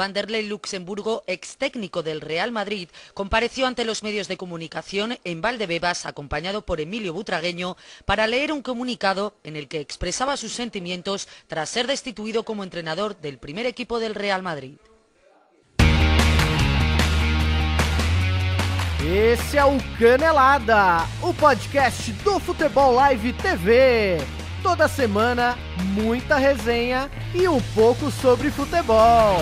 Vanderlei Luxemburgo, ex técnico del Real Madrid, compareció ante los medios de comunicación en Valdebebas acompañado por Emilio Butragueño para leer un comunicado en el que expresaba sus sentimientos tras ser destituido como entrenador del primer equipo del Real Madrid. Esse é o Canelada, o podcast do Futebol Live TV. Toda semana, muita resenha e um pouco sobre futebol.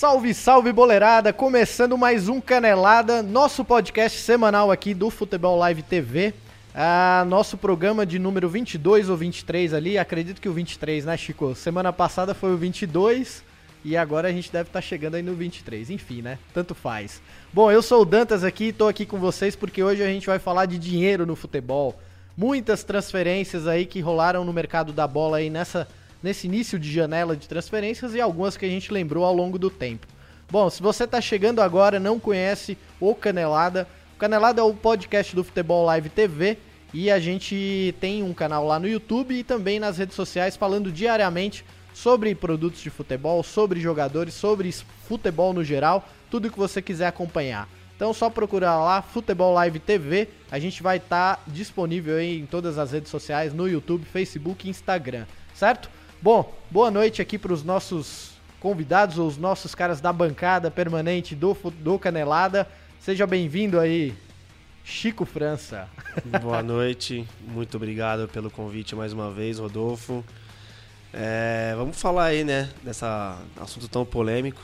Salve, salve boleirada! Começando mais um Canelada, nosso podcast semanal aqui do Futebol Live TV. Ah, nosso programa de número 22 ou 23 ali, acredito que o 23, né, Chico? Semana passada foi o 22 e agora a gente deve estar tá chegando aí no 23. Enfim, né? Tanto faz. Bom, eu sou o Dantas aqui e tô aqui com vocês porque hoje a gente vai falar de dinheiro no futebol. Muitas transferências aí que rolaram no mercado da bola aí nessa, nesse início de janela de transferências e algumas que a gente lembrou ao longo do tempo. Bom, se você está chegando agora não conhece o Canelada, o Canelada é o podcast do Futebol Live TV e a gente tem um canal lá no YouTube e também nas redes sociais falando diariamente sobre produtos de futebol, sobre jogadores, sobre futebol no geral, tudo que você quiser acompanhar. Então só procurar lá Futebol Live TV, a gente vai estar tá disponível em todas as redes sociais, no YouTube, Facebook e Instagram, certo? Bom, boa noite aqui para os nossos convidados, os nossos caras da bancada permanente do, do Canelada. Seja bem-vindo aí, Chico França. Boa noite, muito obrigado pelo convite mais uma vez, Rodolfo. É, vamos falar aí, né, dessa assunto tão polêmico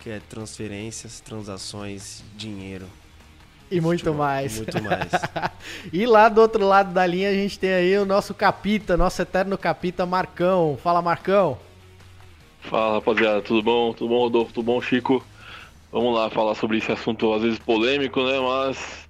que é transferências, transações, dinheiro. E muito futebol, mais. Muito mais. e lá do outro lado da linha a gente tem aí o nosso capita, nosso eterno capita Marcão. Fala, Marcão. Fala, rapaziada, tudo bom? Tudo bom, Rodolfo? Tudo bom, Chico? Vamos lá falar sobre esse assunto às vezes polêmico, né, mas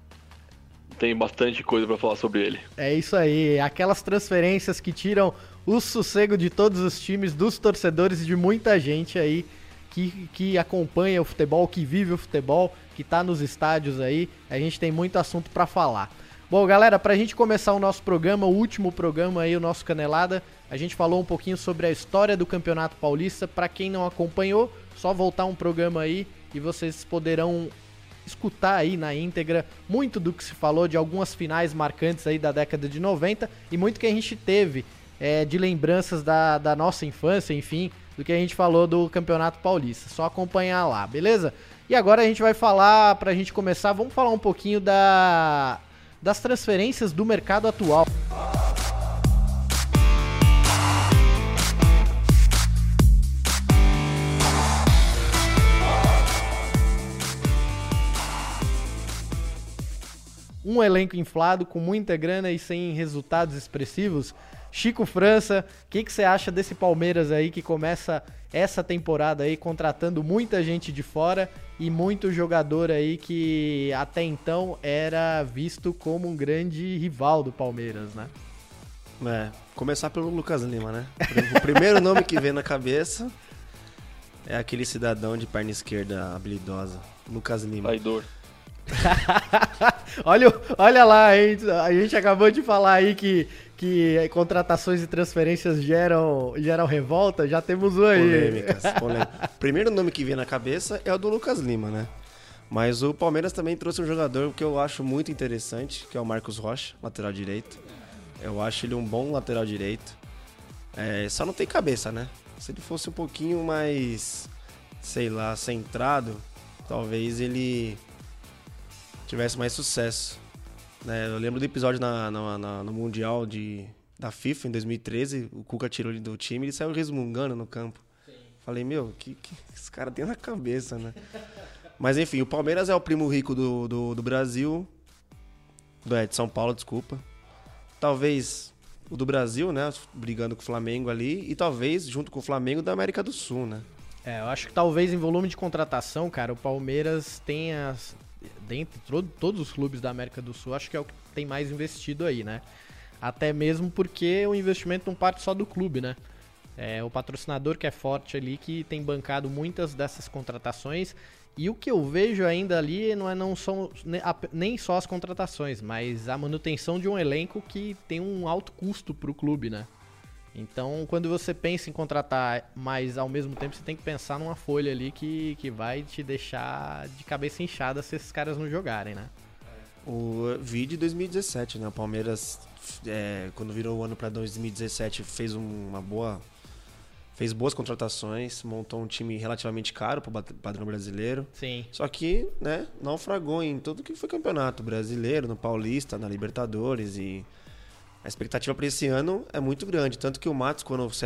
tem bastante coisa para falar sobre ele. É isso aí, aquelas transferências que tiram o sossego de todos os times, dos torcedores e de muita gente aí que, que acompanha o futebol, que vive o futebol, que tá nos estádios aí. A gente tem muito assunto para falar. Bom, galera, pra gente começar o nosso programa, o último programa aí, o nosso Canelada, a gente falou um pouquinho sobre a história do Campeonato Paulista. Para quem não acompanhou, só voltar um programa aí e vocês poderão escutar aí na íntegra muito do que se falou de algumas finais marcantes aí da década de 90 e muito que a gente teve é, de lembranças da, da nossa infância, enfim, do que a gente falou do Campeonato Paulista. Só acompanhar lá, beleza? E agora a gente vai falar, pra gente começar, vamos falar um pouquinho da, das transferências do mercado atual. Um elenco inflado, com muita grana e sem resultados expressivos, Chico França, o que, que você acha desse Palmeiras aí que começa essa temporada aí contratando muita gente de fora e muito jogador aí que até então era visto como um grande rival do Palmeiras, né? É, começar pelo Lucas Lima, né? O primeiro nome que vem na cabeça é aquele cidadão de perna esquerda habilidosa, Lucas Lima. Traidor. olha, olha lá, hein? a gente acabou de falar aí que que contratações e transferências geram, geram revolta, já temos um aí. Polêmicas, polêmicas. Primeiro nome que vem na cabeça é o do Lucas Lima, né? Mas o Palmeiras também trouxe um jogador que eu acho muito interessante, que é o Marcos Rocha, lateral direito. Eu acho ele um bom lateral direito. É, só não tem cabeça, né? Se ele fosse um pouquinho mais, sei lá, centrado, talvez ele tivesse mais sucesso. Né? Eu lembro do episódio na, na, na, no Mundial de, da FIFA em 2013, o Cuca tirou ele do time e ele saiu resmungando no campo. Sim. Falei, meu, que, que esse cara tem na cabeça, né? Mas enfim, o Palmeiras é o primo rico do, do, do Brasil. Do, é, de São Paulo, desculpa. Talvez o do Brasil, né? Brigando com o Flamengo ali. E talvez, junto com o Flamengo, da América do Sul, né? É, eu acho que talvez em volume de contratação, cara, o Palmeiras tenha dentre todos os clubes da América do Sul, acho que é o que tem mais investido aí, né? Até mesmo porque o investimento não parte só do clube, né? É o patrocinador que é forte ali, que tem bancado muitas dessas contratações. E o que eu vejo ainda ali não, é, não são nem só as contratações, mas a manutenção de um elenco que tem um alto custo para o clube, né? Então, quando você pensa em contratar, mas ao mesmo tempo você tem que pensar numa folha ali que, que vai te deixar de cabeça inchada se esses caras não jogarem, né? O vídeo 2017, né? O Palmeiras, é, quando virou o ano para 2017, fez uma boa. Fez boas contratações, montou um time relativamente caro para o padrão brasileiro. Sim. Só que, né, naufragou em tudo que foi campeonato brasileiro, no Paulista, na Libertadores e a expectativa para esse ano é muito grande. Tanto que o Matos, quando se,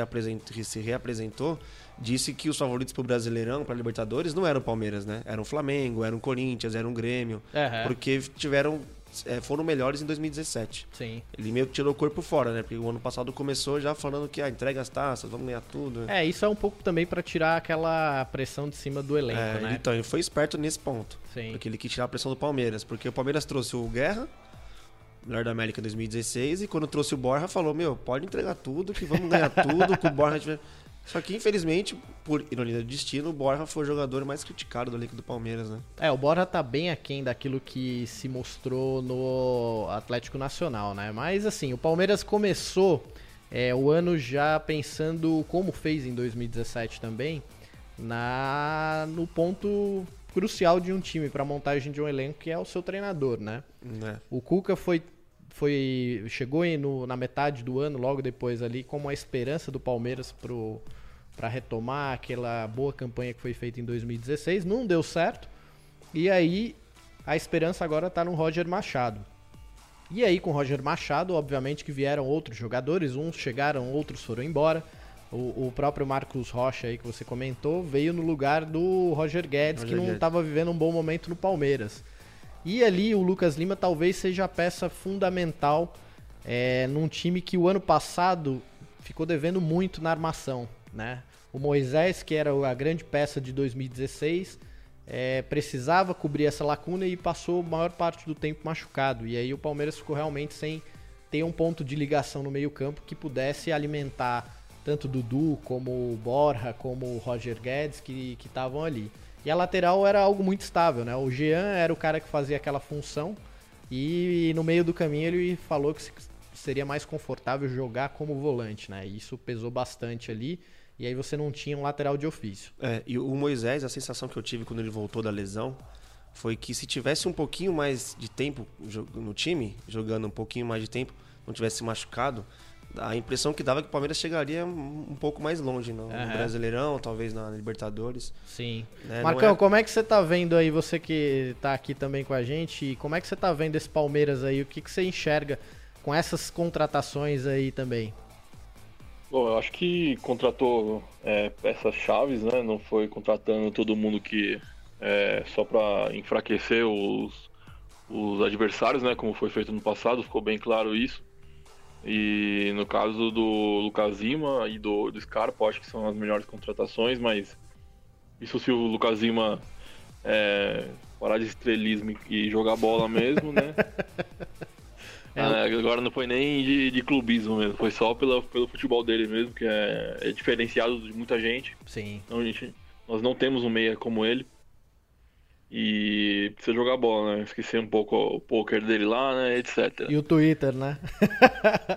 se reapresentou, disse que os favoritos para o Brasileirão, para Libertadores, não eram o Palmeiras, né? Eram o Flamengo, eram o Corinthians, eram o Grêmio. Uhum. Porque tiveram é, foram melhores em 2017. Sim. Ele meio que tirou o corpo fora, né? Porque o ano passado começou já falando que ah, entrega as taças, vamos ganhar tudo. É, isso é um pouco também para tirar aquela pressão de cima do elenco, é, né? Então, ele foi esperto nesse ponto. Sim. Porque ele quis tirar a pressão do Palmeiras. Porque o Palmeiras trouxe o Guerra, melhor da América 2016, e quando trouxe o Borja, falou: Meu, pode entregar tudo, que vamos ganhar tudo, que o Borja tiver. Só que, infelizmente, por ironia do destino, o Borja foi o jogador mais criticado do elenco do Palmeiras, né? É, o Borja tá bem aquém daquilo que se mostrou no Atlético Nacional, né? Mas, assim, o Palmeiras começou é, o ano já pensando, como fez em 2017 também, na no ponto crucial de um time para montagem de um elenco, que é o seu treinador, né? É. O Cuca foi foi chegou no, na metade do ano, logo depois ali, como a esperança do Palmeiras pro para retomar aquela boa campanha que foi feita em 2016, não deu certo. E aí a esperança agora está no Roger Machado. E aí com o Roger Machado, obviamente que vieram outros jogadores, uns chegaram, outros foram embora. O, o, próprio Marcos Rocha aí que você comentou veio no lugar do Roger Guedes, Roger que não estava vivendo um bom momento no Palmeiras. E ali o Lucas Lima talvez seja a peça fundamental é, num time que o ano passado ficou devendo muito na armação. Né? O Moisés, que era a grande peça de 2016, é, precisava cobrir essa lacuna e passou a maior parte do tempo machucado. E aí o Palmeiras ficou realmente sem ter um ponto de ligação no meio-campo que pudesse alimentar tanto Dudu como Borja, como Roger Guedes que estavam ali. E a lateral era algo muito estável, né? O Jean era o cara que fazia aquela função e no meio do caminho ele falou que seria mais confortável jogar como volante, né? E isso pesou bastante ali. E aí você não tinha um lateral de ofício. É, e o Moisés, a sensação que eu tive quando ele voltou da lesão foi que se tivesse um pouquinho mais de tempo no time, jogando um pouquinho mais de tempo, não tivesse machucado, a impressão que dava é que o Palmeiras chegaria um pouco mais longe no, uhum. no Brasileirão, talvez na Libertadores. Sim. Né? Marcão, é... como é que você tá vendo aí, você que tá aqui também com a gente, como é que você tá vendo esse Palmeiras aí? O que, que você enxerga com essas contratações aí também? Bom, eu acho que contratou é, peças chaves, né? Não foi contratando todo mundo que é, só para enfraquecer os, os adversários, né? Como foi feito no passado, ficou bem claro isso. E no caso do Lucas Lima e do, do Scarpa, acho que são as melhores contratações, mas isso se o Lucas Lima é, parar de estrelismo e jogar bola mesmo, né? É. Ah, agora não foi nem de, de, clubismo mesmo, foi só pela, pelo futebol dele mesmo, que é, é diferenciado de muita gente. Sim. Então, gente, nós não temos um meia como ele. E precisa jogar bola, né? Esquecer um pouco o poker dele lá, né? Etc. E o Twitter, né?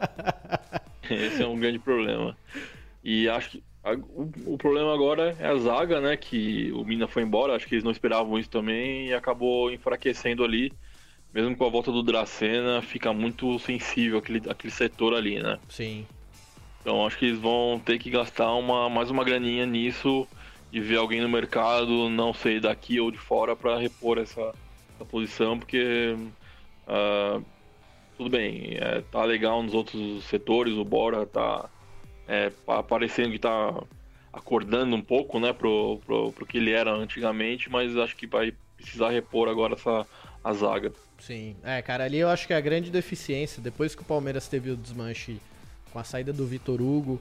Esse é um grande problema. E acho que a, o, o, problema agora é a zaga, né? Que o Mina foi embora, acho que eles não esperavam isso também e acabou enfraquecendo ali. Mesmo com a volta do Dracena, fica muito sensível aquele, aquele setor ali, né? Sim. Então acho que eles vão ter que gastar uma, mais uma graninha nisso e ver alguém no mercado, não sei, daqui ou de fora, para repor essa, essa, posição, porque uh, tudo bem, é, tá legal nos outros setores, o Bora tá é, parecendo que tá acordando um pouco, né, pro, pro, pro que ele era antigamente, mas acho que vai precisar repor agora essa a zaga. Sim, é, cara, ali eu acho que é a grande deficiência, depois que o Palmeiras teve o desmanche com a saída do Vitor Hugo,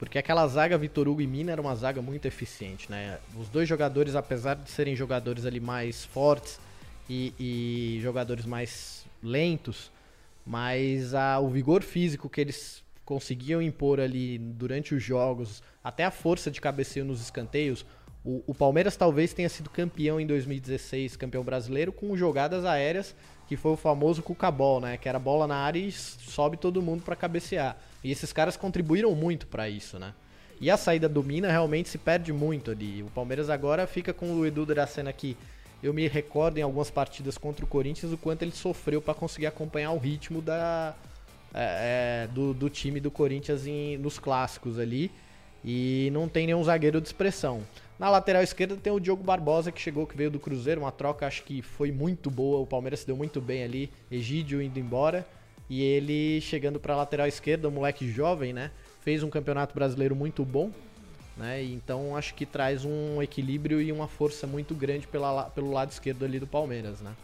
porque aquela zaga Vitor Hugo e Mina era uma zaga muito eficiente, né? Os dois jogadores, apesar de serem jogadores ali mais fortes e, e jogadores mais lentos, mas a, o vigor físico que eles conseguiam impor ali durante os jogos, até a força de cabeceio nos escanteios, O, o, Palmeiras talvez tenha sido campeão em 2016, campeão brasileiro, com jogadas aéreas, que foi o famoso cucabol, né? Que era bola na área e sobe todo mundo para cabecear. E esses caras contribuíram muito para isso, né? E a saída do Mina realmente se perde muito ali. O Palmeiras agora fica com o Edu Dracena aqui. Eu me recordo em algumas partidas contra o Corinthians o quanto ele sofreu para conseguir acompanhar o ritmo da, é, é, do, do, time do Corinthians em, nos clássicos ali. E não tem nenhum zagueiro de expressão. Na lateral esquerda tem o Diogo Barbosa, que chegou, que veio do Cruzeiro, uma troca acho que foi muito boa, o Palmeiras se deu muito bem ali, Egídio indo embora, e ele chegando para a lateral esquerda, um moleque jovem, né? Fez um campeonato brasileiro muito bom, né? Então acho que traz um equilíbrio e uma força muito grande pela, pelo lado esquerdo ali do Palmeiras, né?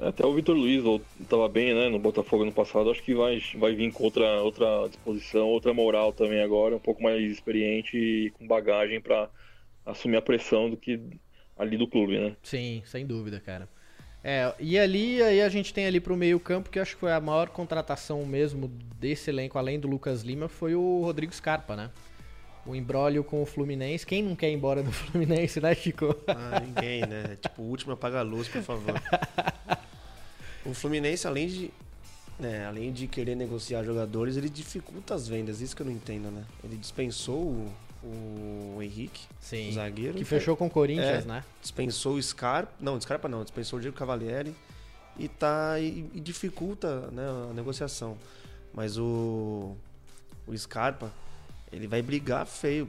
Até o Vitor Luiz estava bem, né, no Botafogo no passado. Acho que vai, vai vir com outra, outra disposição, outra moral também agora, um pouco mais experiente e com bagagem para assumir a pressão do que ali do clube, né? Sim, sem dúvida, cara. É, e ali aí a gente tem ali pro meio campo, que acho que foi a maior contratação mesmo desse elenco, além do Lucas Lima, foi o Rodrigo Scarpa, né? O embrólio com o Fluminense. Quem não quer ir embora do Fluminense, né, Chico? Ah, ninguém, né? tipo, o último apaga a luz, por favor. o Fluminense, além de, né, além de querer negociar jogadores, ele dificulta as vendas. Isso que eu não entendo, né? Ele dispensou o o Henrique, Sim, o zagueiro. Que fechou com o Corinthians, é, né? Dispensou o Scarpa. Não, Scarpa não, dispensou o Diego Cavalieri e tá. E, e dificulta né, a negociação. Mas o. O Scarpa, ele vai brigar feio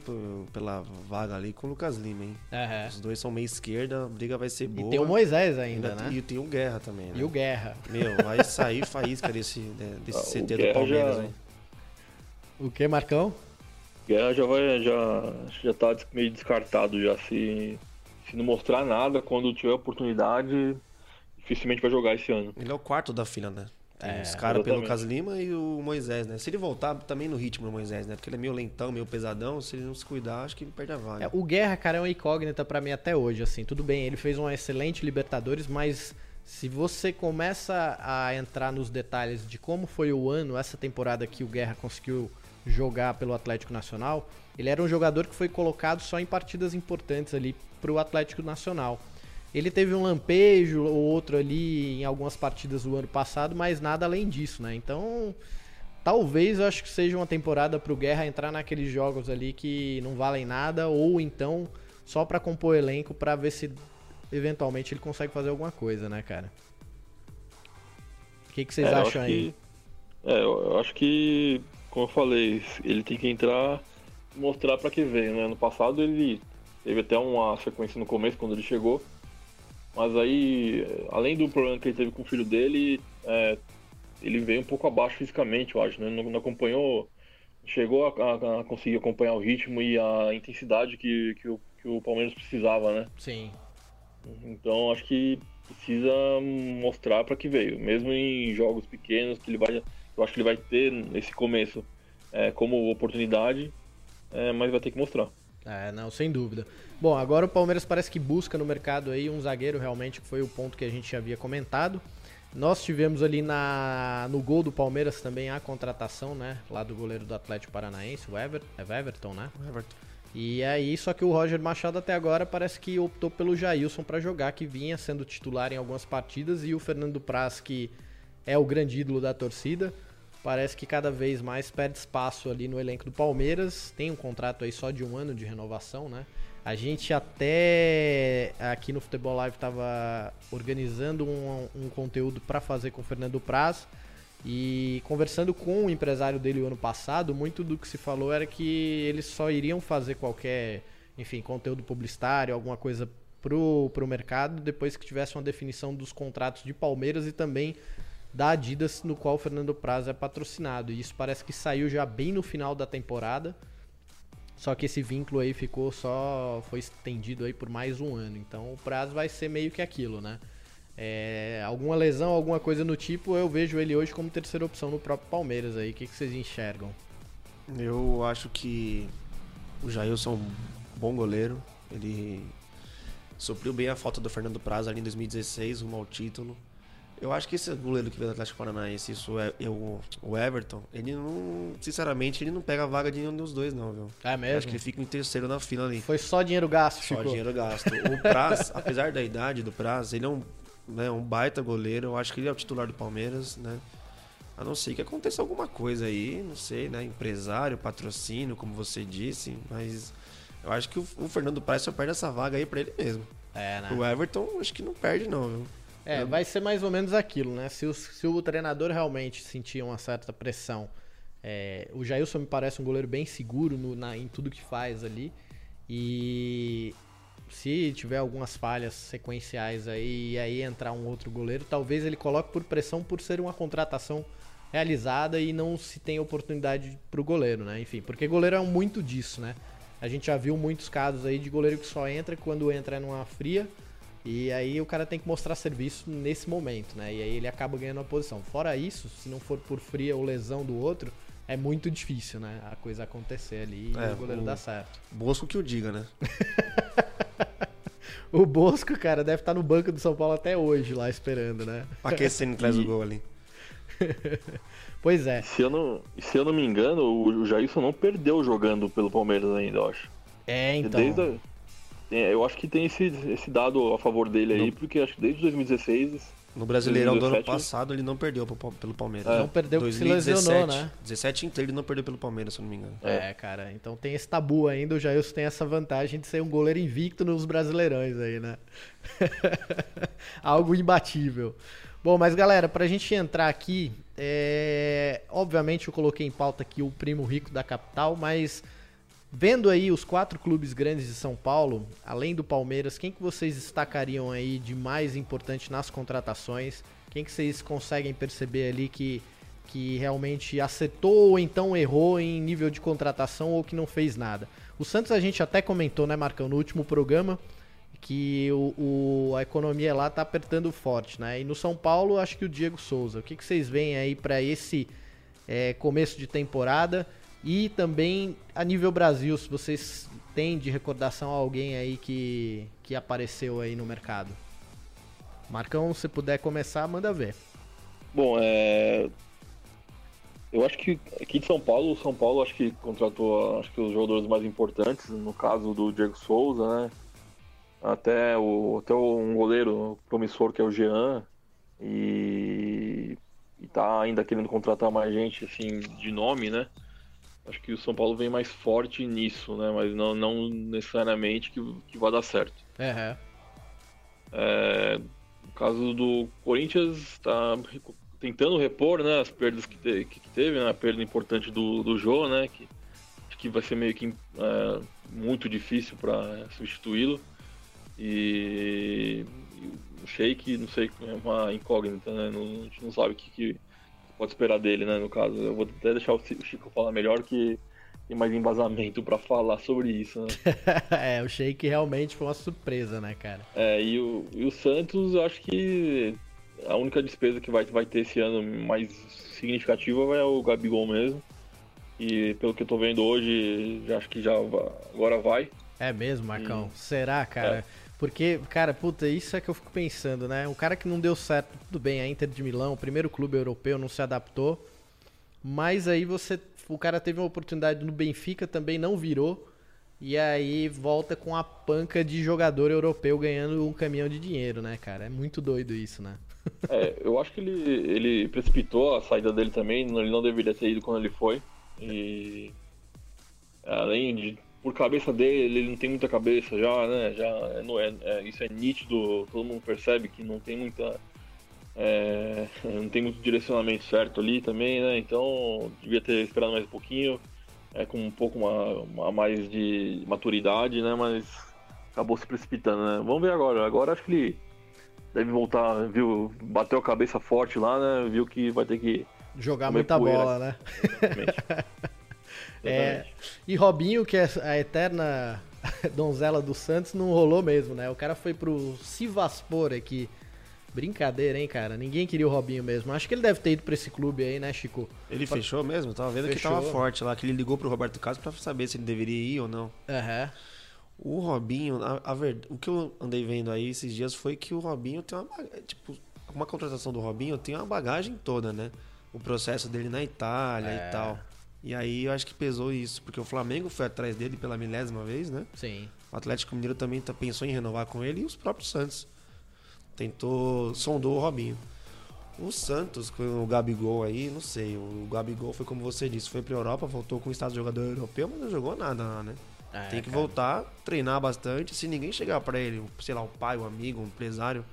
pela vaga ali com o Lucas Lima, hein? Uhum. Os dois são meio esquerda, a briga vai ser boa. E tem o Moisés ainda, né? E tem o Guerra também, né? E o Guerra. Meu, vai sair faísca desse, desse ah, CT do Palmeiras, já... hein? O que, Marcão? Guerra já vai já já tá meio descartado já se se não mostrar nada quando tiver oportunidade dificilmente vai jogar esse ano. Ele é o quarto da fila, né? Tem é, os caras pelo Lucas Lima e o Moisés, né? Se ele voltar também no ritmo do Moisés, né? Porque ele é meio lentão, meio pesadão. Se ele não se cuidar, acho que ele perde a vaga. É, o Guerra, cara, é uma incógnita para mim até hoje, assim. Tudo bem, ele fez uma excelente Libertadores, mas se você começa a entrar nos detalhes de como foi o ano, essa temporada que o Guerra conseguiu jogar pelo Atlético Nacional, ele era um jogador que foi colocado só em partidas importantes ali para o Atlético Nacional. Ele teve um lampejo ou outro ali em algumas partidas do ano passado, mas nada além disso, né? Então, talvez eu acho que seja uma temporada para o Guerra entrar naqueles jogos ali que não valem nada ou então só para compor elenco para ver se eventualmente ele consegue fazer alguma coisa, né, cara? O que, que vocês é, acham aí? Que, é, eu acho que como eu falei, ele tem que entrar e mostrar para que veio, né? No passado ele teve até uma sequência no começo quando ele chegou, mas aí, além do problema que ele teve com o filho dele, é, ele veio um pouco abaixo fisicamente, eu acho, né? Não, não acompanhou, chegou a, a, a, conseguir acompanhar o ritmo e a intensidade que, que, o, que o Palmeiras precisava, né? Sim. Então acho que precisa mostrar para que veio, mesmo em jogos pequenos que ele vai eu acho que ele vai ter nesse começo é, como oportunidade, é, mas vai ter que mostrar. É, não, sem dúvida. Bom, agora o Palmeiras parece que busca no mercado aí um zagueiro realmente, que foi o ponto que a gente havia comentado. Nós tivemos ali na, no gol do Palmeiras também a contratação, né? Lá do goleiro do Atlético Paranaense, o Ever, é Everton, né? Everton. E aí, só que o Roger Machado até agora parece que optou pelo Jailson para jogar, que vinha sendo titular em algumas partidas, e o Fernando Praz, que é o grande ídolo da torcida, parece que cada vez mais perde espaço ali no elenco do Palmeiras. Tem um contrato aí só de um ano de renovação, né? A gente até aqui no Futebol Live estava organizando um, um conteúdo para fazer com o Fernando Praz e conversando com o empresário dele o ano passado, muito do que se falou era que eles só iriam fazer qualquer, enfim, conteúdo publicitário, alguma coisa pro, pro mercado depois que tivesse uma definição dos contratos de Palmeiras e também da Adidas, no qual o Fernando Praz é patrocinado. E isso parece que saiu já bem no final da temporada. Só que esse vínculo aí ficou só. foi estendido aí por mais um ano. Então o Praz vai ser meio que aquilo, né? É, alguma lesão, alguma coisa no tipo, eu vejo ele hoje como terceira opção no próprio Palmeiras aí. O que, que vocês enxergam? Eu acho que o Jailson é um bom goleiro. Ele supriu bem a falta do Fernando Praz ali em 2016, rumo ao título. Eu acho que esse goleiro que veio do Atlético Paranaense, isso é eu, o Everton, ele não. Sinceramente, ele não pega a vaga de nenhum dos dois, não, viu? É Eu mesmo? Acho que ele fica em terceiro na fila ali. Foi só dinheiro gasto, Só ficou. dinheiro gasto. O Praz, apesar da idade do Praz, ele é um, né, um baita goleiro. Eu acho que ele é o titular do Palmeiras, né? A não ser que aconteça alguma coisa aí, não sei, né? Empresário, patrocínio, como você disse, mas eu acho que o, o Fernando Praz só perde essa vaga aí pra ele mesmo. É, né? O Everton, acho que não perde, não, viu? É, vai ser mais ou menos aquilo, né? Se o, se o treinador realmente sentir uma certa pressão. é, o Jailson me parece um goleiro bem seguro no- na- em tudo que faz ali. E se tiver algumas falhas sequenciais aí e aí entrar um outro goleiro, talvez ele coloque por pressão por ser uma contratação realizada e não se tem oportunidade pro goleiro, né? Enfim, porque goleiro é muito disso, né? A gente já viu muitos casos aí de goleiro que só entra quando entra numa fria e aí o cara tem que mostrar serviço nesse momento, né? E aí ele acaba ganhando a posição. Fora isso, se não for por fria ou lesão do outro, é muito difícil, né? A coisa acontecer ali e É, o goleiro o- dar certo. Bosco que o diga, né? O Bosco, cara, deve estar no banco do São Paulo até hoje lá esperando, né? Aquecendo atrás do gol ali. Pois é. Se eu não, se eu não me engano, o, Jailson não perdeu jogando pelo Palmeiras ainda, eu acho. É, então. Desde a- eu acho que tem esse, esse dado a favor dele aí, porque acho que desde 2016 No Brasileirão do ano 2017. passado, ele não perdeu pro pelo Palmeiras. Não perdeu porque se lesionou, né? 17 inteiro ele não perdeu pelo Palmeiras, se eu não me engano. É, cara, então tem esse tabu ainda, o Jailson tem essa vantagem de ser um goleiro invicto nos brasileirões aí, né? Algo imbatível. Bom, mas galera, pra gente entrar aqui, é... obviamente eu coloquei em pauta aqui o primo rico da capital, mas vendo aí os quatro clubes grandes de São Paulo, além do Palmeiras, quem que vocês destacariam aí de mais importante nas contratações? Quem que vocês conseguem perceber ali que que realmente acertou ou então errou em nível de contratação ou que não fez nada. O Santos a gente até comentou, né, Marcão, no último programa, que o, o- a economia lá tá apertando forte, né? E no São Paulo, acho que o Diego Souza. O que, que vocês veem aí para esse é, começo de temporada? E também a nível Brasil, se vocês têm de recordação alguém aí que, que apareceu aí no mercado. Marcão, se puder começar, manda ver. Bom, é. Eu acho que aqui de São Paulo, o São Paulo acho que contratou acho que os jogadores mais importantes, no caso do Diego Souza, né? Até, o, até um goleiro promissor que é o Jean. E, e tá ainda querendo contratar mais gente assim de nome, né? Acho que o São Paulo vem mais forte nisso, né? Mas não, não necessariamente que, que vai dar certo. É, É, no caso do Corinthians, está tentando repor né, as perdas que, te- que teve, né, a perda importante do, do Jô, né, que acho que vai ser meio que é, muito difícil para substituí-lo. E, e o Sheik, não sei, é uma incógnita, né, não, a gente não sabe o que, que pode esperar dele, né, no caso. Eu vou até deixar o Chico falar melhor que tem mais embasamento para falar sobre isso, né. é, o Sheik realmente foi uma surpresa, né, cara? É, e o, e o Santos, eu acho que a única despesa que vai, vai ter esse ano mais significativa é o Gabigol mesmo. E pelo que eu tô vendo hoje, já acho que já agora vai. É mesmo, Marcão? Hum. Será, cara? É. Porque, cara, puta, isso é que eu fico pensando, né? O cara que não deu certo, tudo bem, a Inter de Milão, o primeiro clube europeu, não se adaptou. Mas aí você. O cara teve uma oportunidade no Benfica, também não virou. E aí volta com a panca de jogador europeu ganhando um caminhão de dinheiro, né, cara? É muito doido isso, né? É, eu acho que ele, ele precipitou a saída dele também, ele não deveria ter ido quando ele foi. E além de por cabeça dele, ele não tem muita cabeça já, né? Já é, é- é- isso é nítido, todo mundo percebe que não tem muita é, não tem muito direcionamento certo ali também, né? Então devia ter esperado mais um pouquinho, é, com um pouco uma, uma- mais de maturidade, né? Mas acabou se precipitando, né? Vamos ver agora. Agora acho que ele deve voltar, viu? Bateu a cabeça forte lá, né? Viu que vai ter que. Jogar muita bola, né? É, e Robinho, que é a eterna donzela do Santos, não rolou mesmo, né? O cara foi pro Sivaspor aqui. Brincadeira, hein, cara? Ninguém queria o Robinho mesmo. Acho que ele deve ter ido pra esse clube aí, né, Chico? Ele fechou mesmo? Tava vendo que Fechou. tava forte lá, que ele ligou pro Roberto Carlos pra saber se ele deveria ir ou não. Aham. O Robinho, a, a verdade, o que eu andei vendo aí esses dias foi que o Robinho tem uma. Tipo, uma contratação do Robinho tem uma bagagem toda, né? O processo dele na Itália É. e tal. E aí eu acho que pesou isso, porque o Flamengo foi atrás dele pela milésima vez, né? Sim. O Atlético Mineiro também tá, pensou em renovar com ele e os próprios Santos. Tentou, sondou o Robinho. O Santos, com o Gabigol aí, não sei. O Gabigol foi como você disse, foi pra Europa, voltou com o estado de jogador europeu, mas não jogou nada lá, né? É, Tem que cara. voltar, treinar bastante. Se ninguém chegar pra ele, sei lá, o pai, o amigo, o empresário,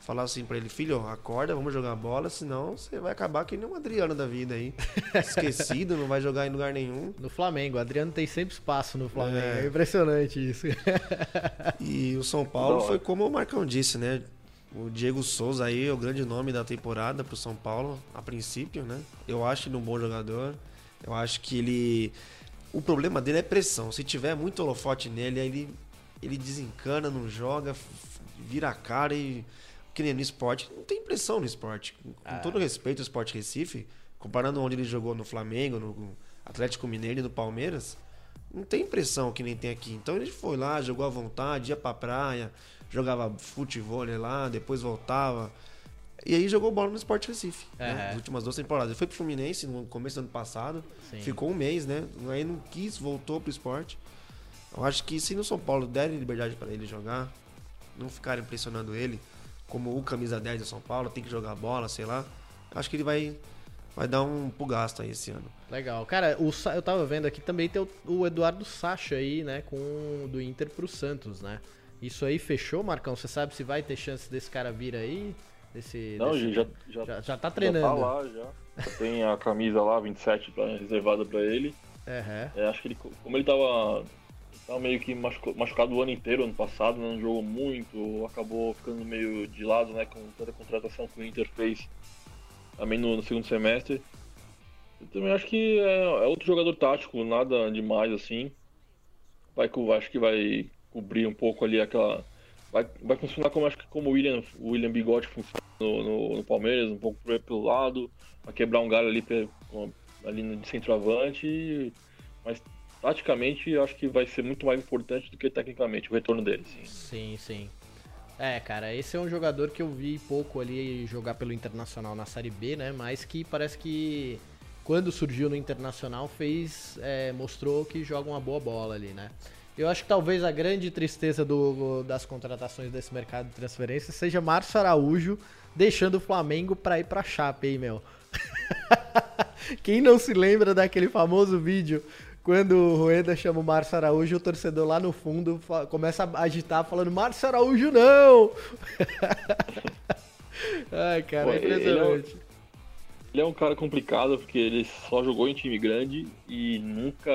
falar assim pra ele, filho, acorda, vamos jogar bola, senão você vai acabar que nem um Adriano da vida aí. Esquecido, não vai jogar em lugar nenhum. No Flamengo, o Adriano tem sempre espaço no Flamengo. É, É. impressionante isso. E o São Paulo foi como o Marcão disse, né? O Diego Souza aí é o grande nome da temporada pro São Paulo, a princípio, né? Eu acho ele um bom jogador. Eu acho que ele. O problema dele é pressão. Se tiver muito holofote nele, aí ele, ele desencana, não joga, vira a cara e. Que nem no esporte. Não tem pressão no esporte. Com Ah. todo respeito ao Esporte Recife, comparando onde ele jogou no Flamengo, no Atlético Mineiro e no Palmeiras, não tem pressão que nem tem aqui. Então ele foi lá, jogou à vontade, ia pra praia, jogava futebol lá, depois voltava. E aí jogou bola no Sport Recife. né? É. As últimas duas temporadas. Ele foi pro Fluminense no começo do ano passado. Sim. Ficou um mês, né? Aí não quis, voltou pro esporte. Eu acho que se no São Paulo derem liberdade para ele jogar, não ficarem pressionando ele, como o camisa 10 do São Paulo, tem que jogar bola, sei lá. Acho que ele vai, vai dar um pro gasto aí esse ano. Legal. Cara, o eu tava vendo aqui também tem o, o Eduardo Sacha aí, né? Com o do Inter pro Santos, né? Isso aí fechou, Marcão? Você sabe se vai ter chance desse cara vir aí? Desse, Não, desse- já, já, já, já tá já treinando. tá lá, já. Já tem a camisa lá, 27, pra, reservada pra ele. Aham. É, acho que ele, como ele tava, tava meio que machucado o ano inteiro, ano passado, né, não jogou muito, acabou ficando meio de lado, né, com tanta contratação que o Inter fez também no, no segundo semestre. Eu também acho que é, é outro jogador tático, nada demais assim. Vai, acho que vai cobrir um pouco ali aquela. Vai, vai funcionar como acho que como o William, o William Bigode funciona no, no- no Palmeiras, um pouco pelo lado, vai quebrar um galho ali, ali no centroavante, mas taticamente eu acho que vai ser muito mais importante do que tecnicamente o retorno dele. Sim. Sim, sim. É, cara, esse é um jogador que eu vi pouco ali jogar pelo Internacional na Série B, né? Mas que parece que quando surgiu no Internacional fez, é, mostrou que joga uma boa bola ali, né? Eu acho que talvez a grande tristeza do- das contratações desse mercado de transferência seja Márcio Araújo deixando o Flamengo pra ir pra Chape, hein, meu? Quem não se lembra daquele famoso vídeo quando o Rueda chama o Márcio Araújo, o torcedor lá no fundo começa a agitar falando Márcio Araújo não! Ai, cara, Pô, é ele- ele é o- impressionante. Ele é um cara complicado porque ele só jogou em time grande e nunca.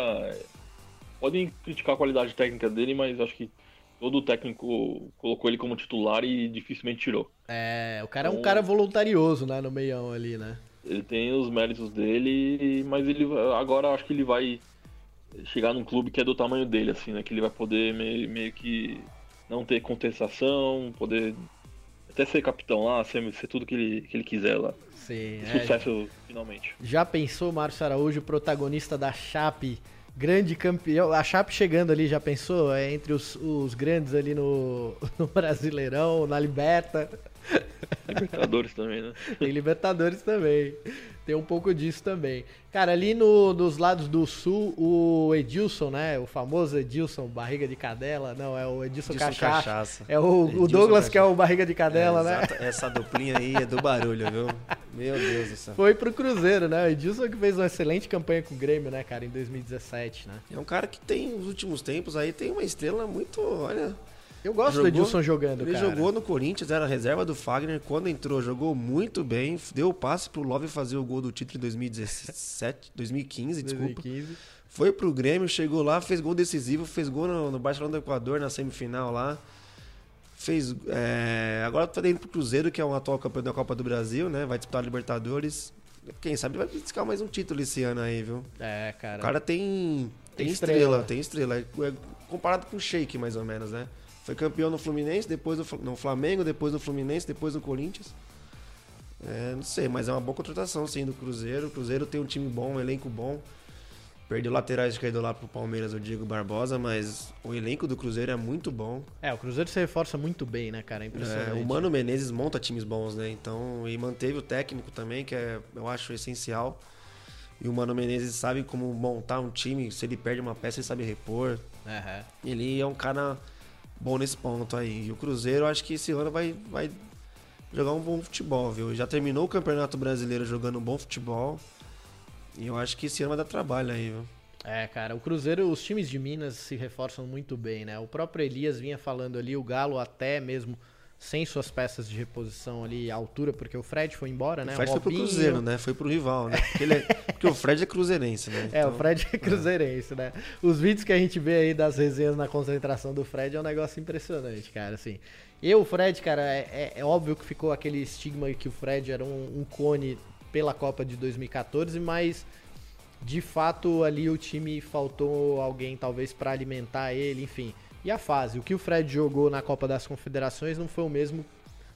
Podem criticar a qualidade técnica dele, mas acho que todo técnico colocou ele como titular e dificilmente tirou. É, o cara é um Então- cara voluntarioso, né, no meião ali, né? Ele tem os méritos dele, mas ele agora acho que ele vai chegar num clube que é do tamanho dele, assim, né? Que ele vai poder meio, meio que não ter contestação, poder até ser capitão lá, ser, ser tudo que ele, que ele quiser lá. Sim, é, Sucesso finalmente. Já pensou Márcio Araújo, protagonista da Chape, grande campeão? A Chape chegando ali, já pensou? É entre os, os grandes ali no, no Brasileirão, na Liberta. Libertadores também, né? Tem Libertadores também. Tem um pouco disso também. Cara, ali no, dos lados do sul, o Edilson, né? O famoso Edilson, barriga de cadela. Não, é o Edilson, Edilson Cachaça. Cachaça. É o, o Edilson Douglas que é Cachaça. o barriga de cadela, É, né? exato. Essa duplinha aí é do barulho, viu? Meu Deus do céu. Foi pro Cruzeiro, né? O Edilson que fez uma excelente campanha com o Grêmio, né, cara, em 2017, né? É um cara que tem, nos últimos tempos aí, tem uma estrela muito, olha... Eu gosto Jogou- do Edilson jogando, Ele cara. jogou no Corinthians, era reserva do Fagner. Quando entrou, jogou muito bem. Deu o passe pro Love fazer o gol do título em 2017, 2015, desculpa. 2015. Foi pro Grêmio, chegou lá, fez gol decisivo, fez gol no, no Barcelona do Equador na semifinal lá. Fez. é, agora tá indo pro Cruzeiro, que é um atual campeão da Copa do Brasil, né? Vai disputar a Libertadores. Quem sabe vai buscar mais um título esse ano aí, viu? É, cara. O cara tem. Tem, Tem estrela, estrela. tem estrela. É, é comparado com o Sheik, mais ou menos, né? Foi campeão no Fluminense, depois no, Fla- no Flamengo, depois no Fluminense, depois no Corinthians. É, não sei, mas é uma boa contratação, sim, do Cruzeiro. O Cruzeiro tem um time bom, um elenco bom. Perdeu o lateral esquerdo lá pro Palmeiras, o Diego Barbosa, mas o elenco do Cruzeiro é muito bom. É, o Cruzeiro se reforça muito bem, né, cara? É É, impressionante. o Mano Menezes monta times bons, né? Então, e manteve o técnico também, que é, eu acho essencial. E o Mano Menezes sabe como montar um time, se ele perde uma peça, ele sabe repor. Aham. Ele é um cara bom nesse ponto aí. E o Cruzeiro, acho que esse ano vai, vai jogar um bom futebol, viu? Já terminou o Campeonato Brasileiro jogando um bom futebol. E eu acho que esse ano vai dar trabalho aí, viu? É, cara, o Cruzeiro, os times de Minas se reforçam muito bem, né? O próprio Elias vinha falando ali, o Galo até mesmo sem suas peças de reposição ali, à altura, porque o Fred foi embora, né? o Fred foi pro Robinho- Cruzeiro, né? Foi pro rival, né? Porque, ele é- porque o Fred é cruzeirense, né? É, o Então, Fred é cruzeirense, né? Os vídeos que a gente vê aí das resenhas na concentração do Fred é um negócio impressionante, cara, assim. Eu, o Fred, cara, é, é- é óbvio que ficou aquele estigma que o Fred era um, um cone pela Copa de 2014, mas de fato ali o time faltou alguém talvez pra alimentar ele, enfim. E a fase, o que o Fred jogou na Copa das Confederações não foi o mesmo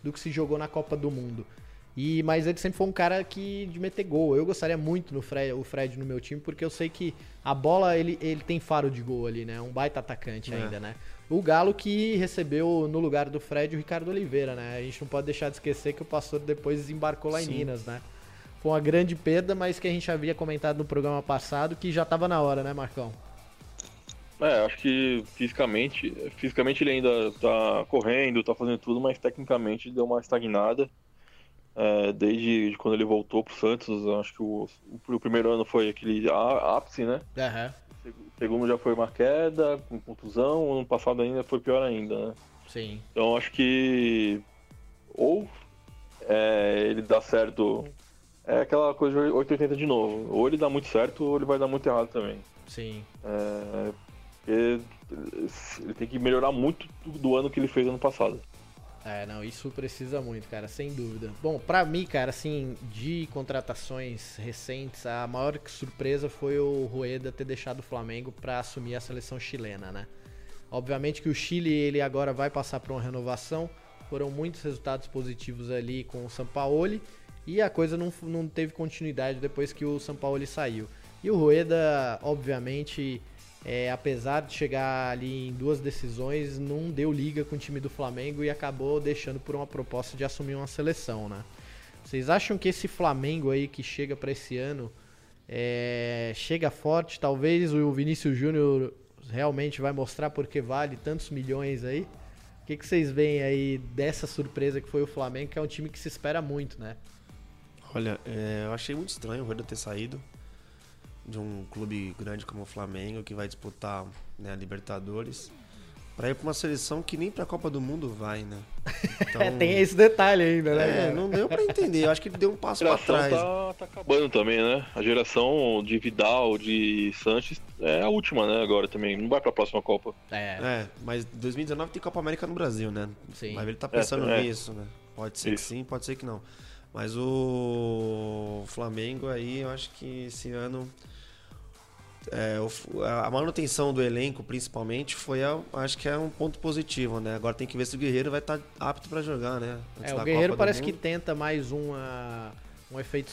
do que se jogou na Copa do Mundo. E mas ele sempre foi um cara que de meter gol. Eu gostaria muito no Fred, o Fred no meu time porque eu sei que a bola ele, ele tem faro de gol ali, né? Um baita atacante É. ainda, né? O Galo que recebeu no lugar do Fred o Ricardo Oliveira, né? A gente não pode deixar de esquecer que o pastor depois desembarcou lá em Sim. Minas, né? Foi uma grande perda, mas que a gente havia comentado no programa passado que já tava na hora, né, Marcão? É, acho que fisicamente, fisicamente ele ainda tá correndo, tá fazendo tudo, mas tecnicamente deu uma estagnada. É, desde quando ele voltou pro Santos, acho que o, o primeiro ano foi aquele ápice, né? Aham. O segundo já foi uma queda, com contusão, o ano passado ainda foi pior ainda, né? Sim. Então acho que ou é, ele dá certo, é aquela coisa de 880 de novo, ou ele dá muito certo ou ele vai dar muito errado também. Sim. É, porque ele tem que melhorar muito do, ano que ele fez ano passado. É, não, isso precisa muito, cara, sem dúvida. Bom, pra mim, cara, assim, de contratações recentes, a maior surpresa foi o Rueda ter deixado o Flamengo pra assumir a seleção chilena, né? Obviamente que o Chile, ele agora vai passar por uma renovação, foram muitos resultados positivos ali com o Sampaoli, e a coisa não, não teve continuidade depois que o Sampaoli saiu. E o Rueda, obviamente, é, apesar de chegar ali em duas decisões, não deu liga com o time do Flamengo e acabou deixando por uma proposta de assumir uma seleção, né? Vocês acham que esse Flamengo aí que chega para esse ano é, chega forte? Talvez o Vinícius Júnior realmente vai mostrar porque vale tantos milhões aí? O que, que vocês veem aí dessa surpresa que foi o Flamengo, que é um time que se espera muito, né? Olha, é, eu achei muito estranho o Rueda ter saído de um clube grande como o Flamengo, que vai disputar né, a Libertadores, pra ir pra uma seleção que nem pra Copa do Mundo vai, né? Então, É, tem esse detalhe ainda, né? é, não deu pra entender. Eu acho que ele deu um passo A pra geração trás. tá, tá acabando também, né? A geração de Vidal, de Sanches é a última, né? Agora também. Não vai pra próxima Copa. É, É, mas 2019 tem Copa América no Brasil, né? Sim. Mas ele tá pensando É, é. nisso, né? Pode ser Isso. que sim, pode ser que não. Mas o Flamengo aí, eu acho que esse ano é, a manutenção do elenco, principalmente, foi, a- acho que é um ponto positivo, né? Agora tem que ver se o Guerreiro vai estar apto pra jogar, né? Antes É, o Guerreiro parece que tenta mais uma, um efeito.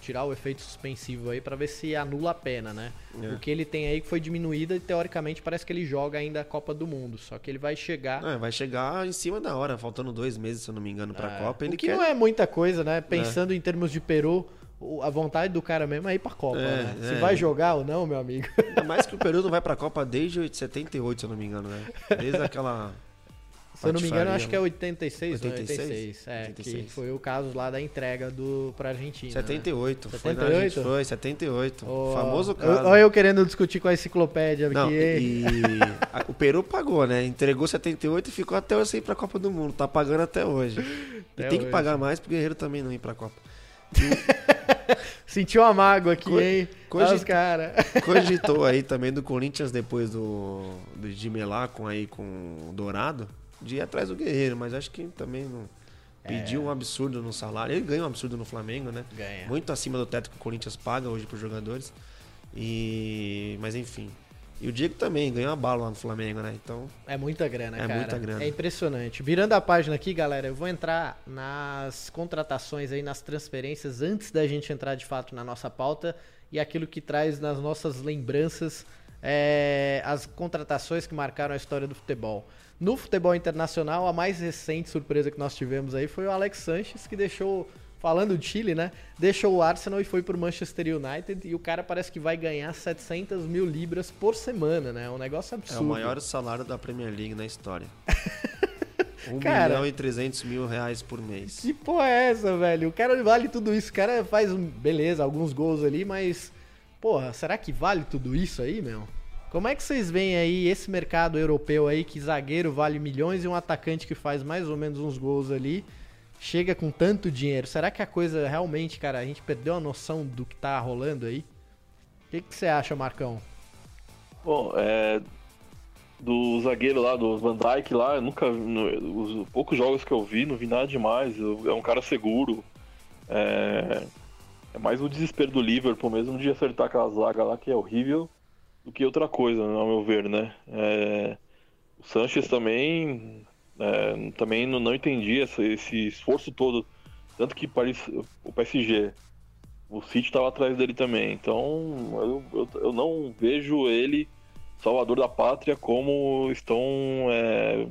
tirar o efeito suspensivo aí pra ver se anula a pena, né? É. O que ele tem aí que foi diminuída e teoricamente parece que ele joga ainda a Copa do Mundo. Só que ele vai chegar. É, vai chegar em cima da hora, faltando dois meses, se eu não me engano, pra É, Copa. O que quer... não é muita coisa, né? Pensando em termos de Peru, a vontade do cara mesmo é ir pra Copa, É, né? Se é. vai jogar ou não, meu amigo. Ainda mais que o Peru não vai pra Copa desde 78, se eu não me engano, né? Desde aquela. Se eu não me engano, acho que é né? 86, 86, 86? 86 é, 86. que foi o caso lá da entrega do pra Argentina. né? 78. Foi, na 78? gente, foi 78. Ó, Famoso caso. Olha eu querendo discutir com a enciclopédia Não, aqui, e a- o Peru pagou, né? Entregou 78 e ficou até hoje sem ir pra Copa do Mundo. Tá pagando até hoje. E Até tem que hoje. pagar mais pro Guerreiro também não ir pra Copa. Sentiu uma mágoa aqui, Co- hein? os cara. Cogitou aí também do Corinthians depois do, do de Melá com aí com o Dourado de ir atrás do Guerreiro, mas acho que também não pediu um absurdo no salário. Ele ganha um absurdo no Flamengo, né? Ganha. Muito acima do teto que o Corinthians paga hoje pros jogadores. E mas enfim. E o Diego também ganhou uma bala lá no Flamengo, né? Então, É muita grana, É cara. muita grana. É impressionante. Virando a página aqui, galera, eu vou entrar nas contratações aí, nas transferências, antes da gente entrar de fato na nossa pauta. e aquilo que traz nas nossas lembranças é, as contratações que marcaram a história do futebol. No futebol internacional, a mais recente surpresa que nós tivemos aí foi o Alex Sanches, que deixou, falando de Chile, né? Deixou o Arsenal e foi pro Manchester United. E o cara parece que vai ganhar 700 mil libras por semana, né? É um negócio absurdo. É o maior salário da Premier League na história. 1 Cara. milhão e 300 mil reais por mês. Que porra é essa, velho? O cara vale tudo isso. O cara faz, beleza, alguns gols ali, mas. Porra, será que vale tudo isso aí, meu? Como é que vocês veem aí esse mercado europeu aí que zagueiro vale milhões e um atacante que faz mais ou menos uns gols ali chega com tanto dinheiro? Será que a coisa realmente, cara, a gente perdeu a noção do que tá rolando aí? O que que você acha, Marcão? Bom, é. Do zagueiro lá, do Van Dijk lá, eu nunca. no- os poucos jogos que eu vi, não vi nada demais. É um cara seguro. É, é mais o desespero do Liverpool mesmo de acertar aquela zaga lá que é horrível do que outra coisa, ao meu ver, né? É, o Sanches também. É, também não, não entendi esse, esse esforço todo. Tanto que Paris, o PSG o City estava atrás dele também. Então eu, eu, eu não vejo ele, salvador da pátria, como estão. é,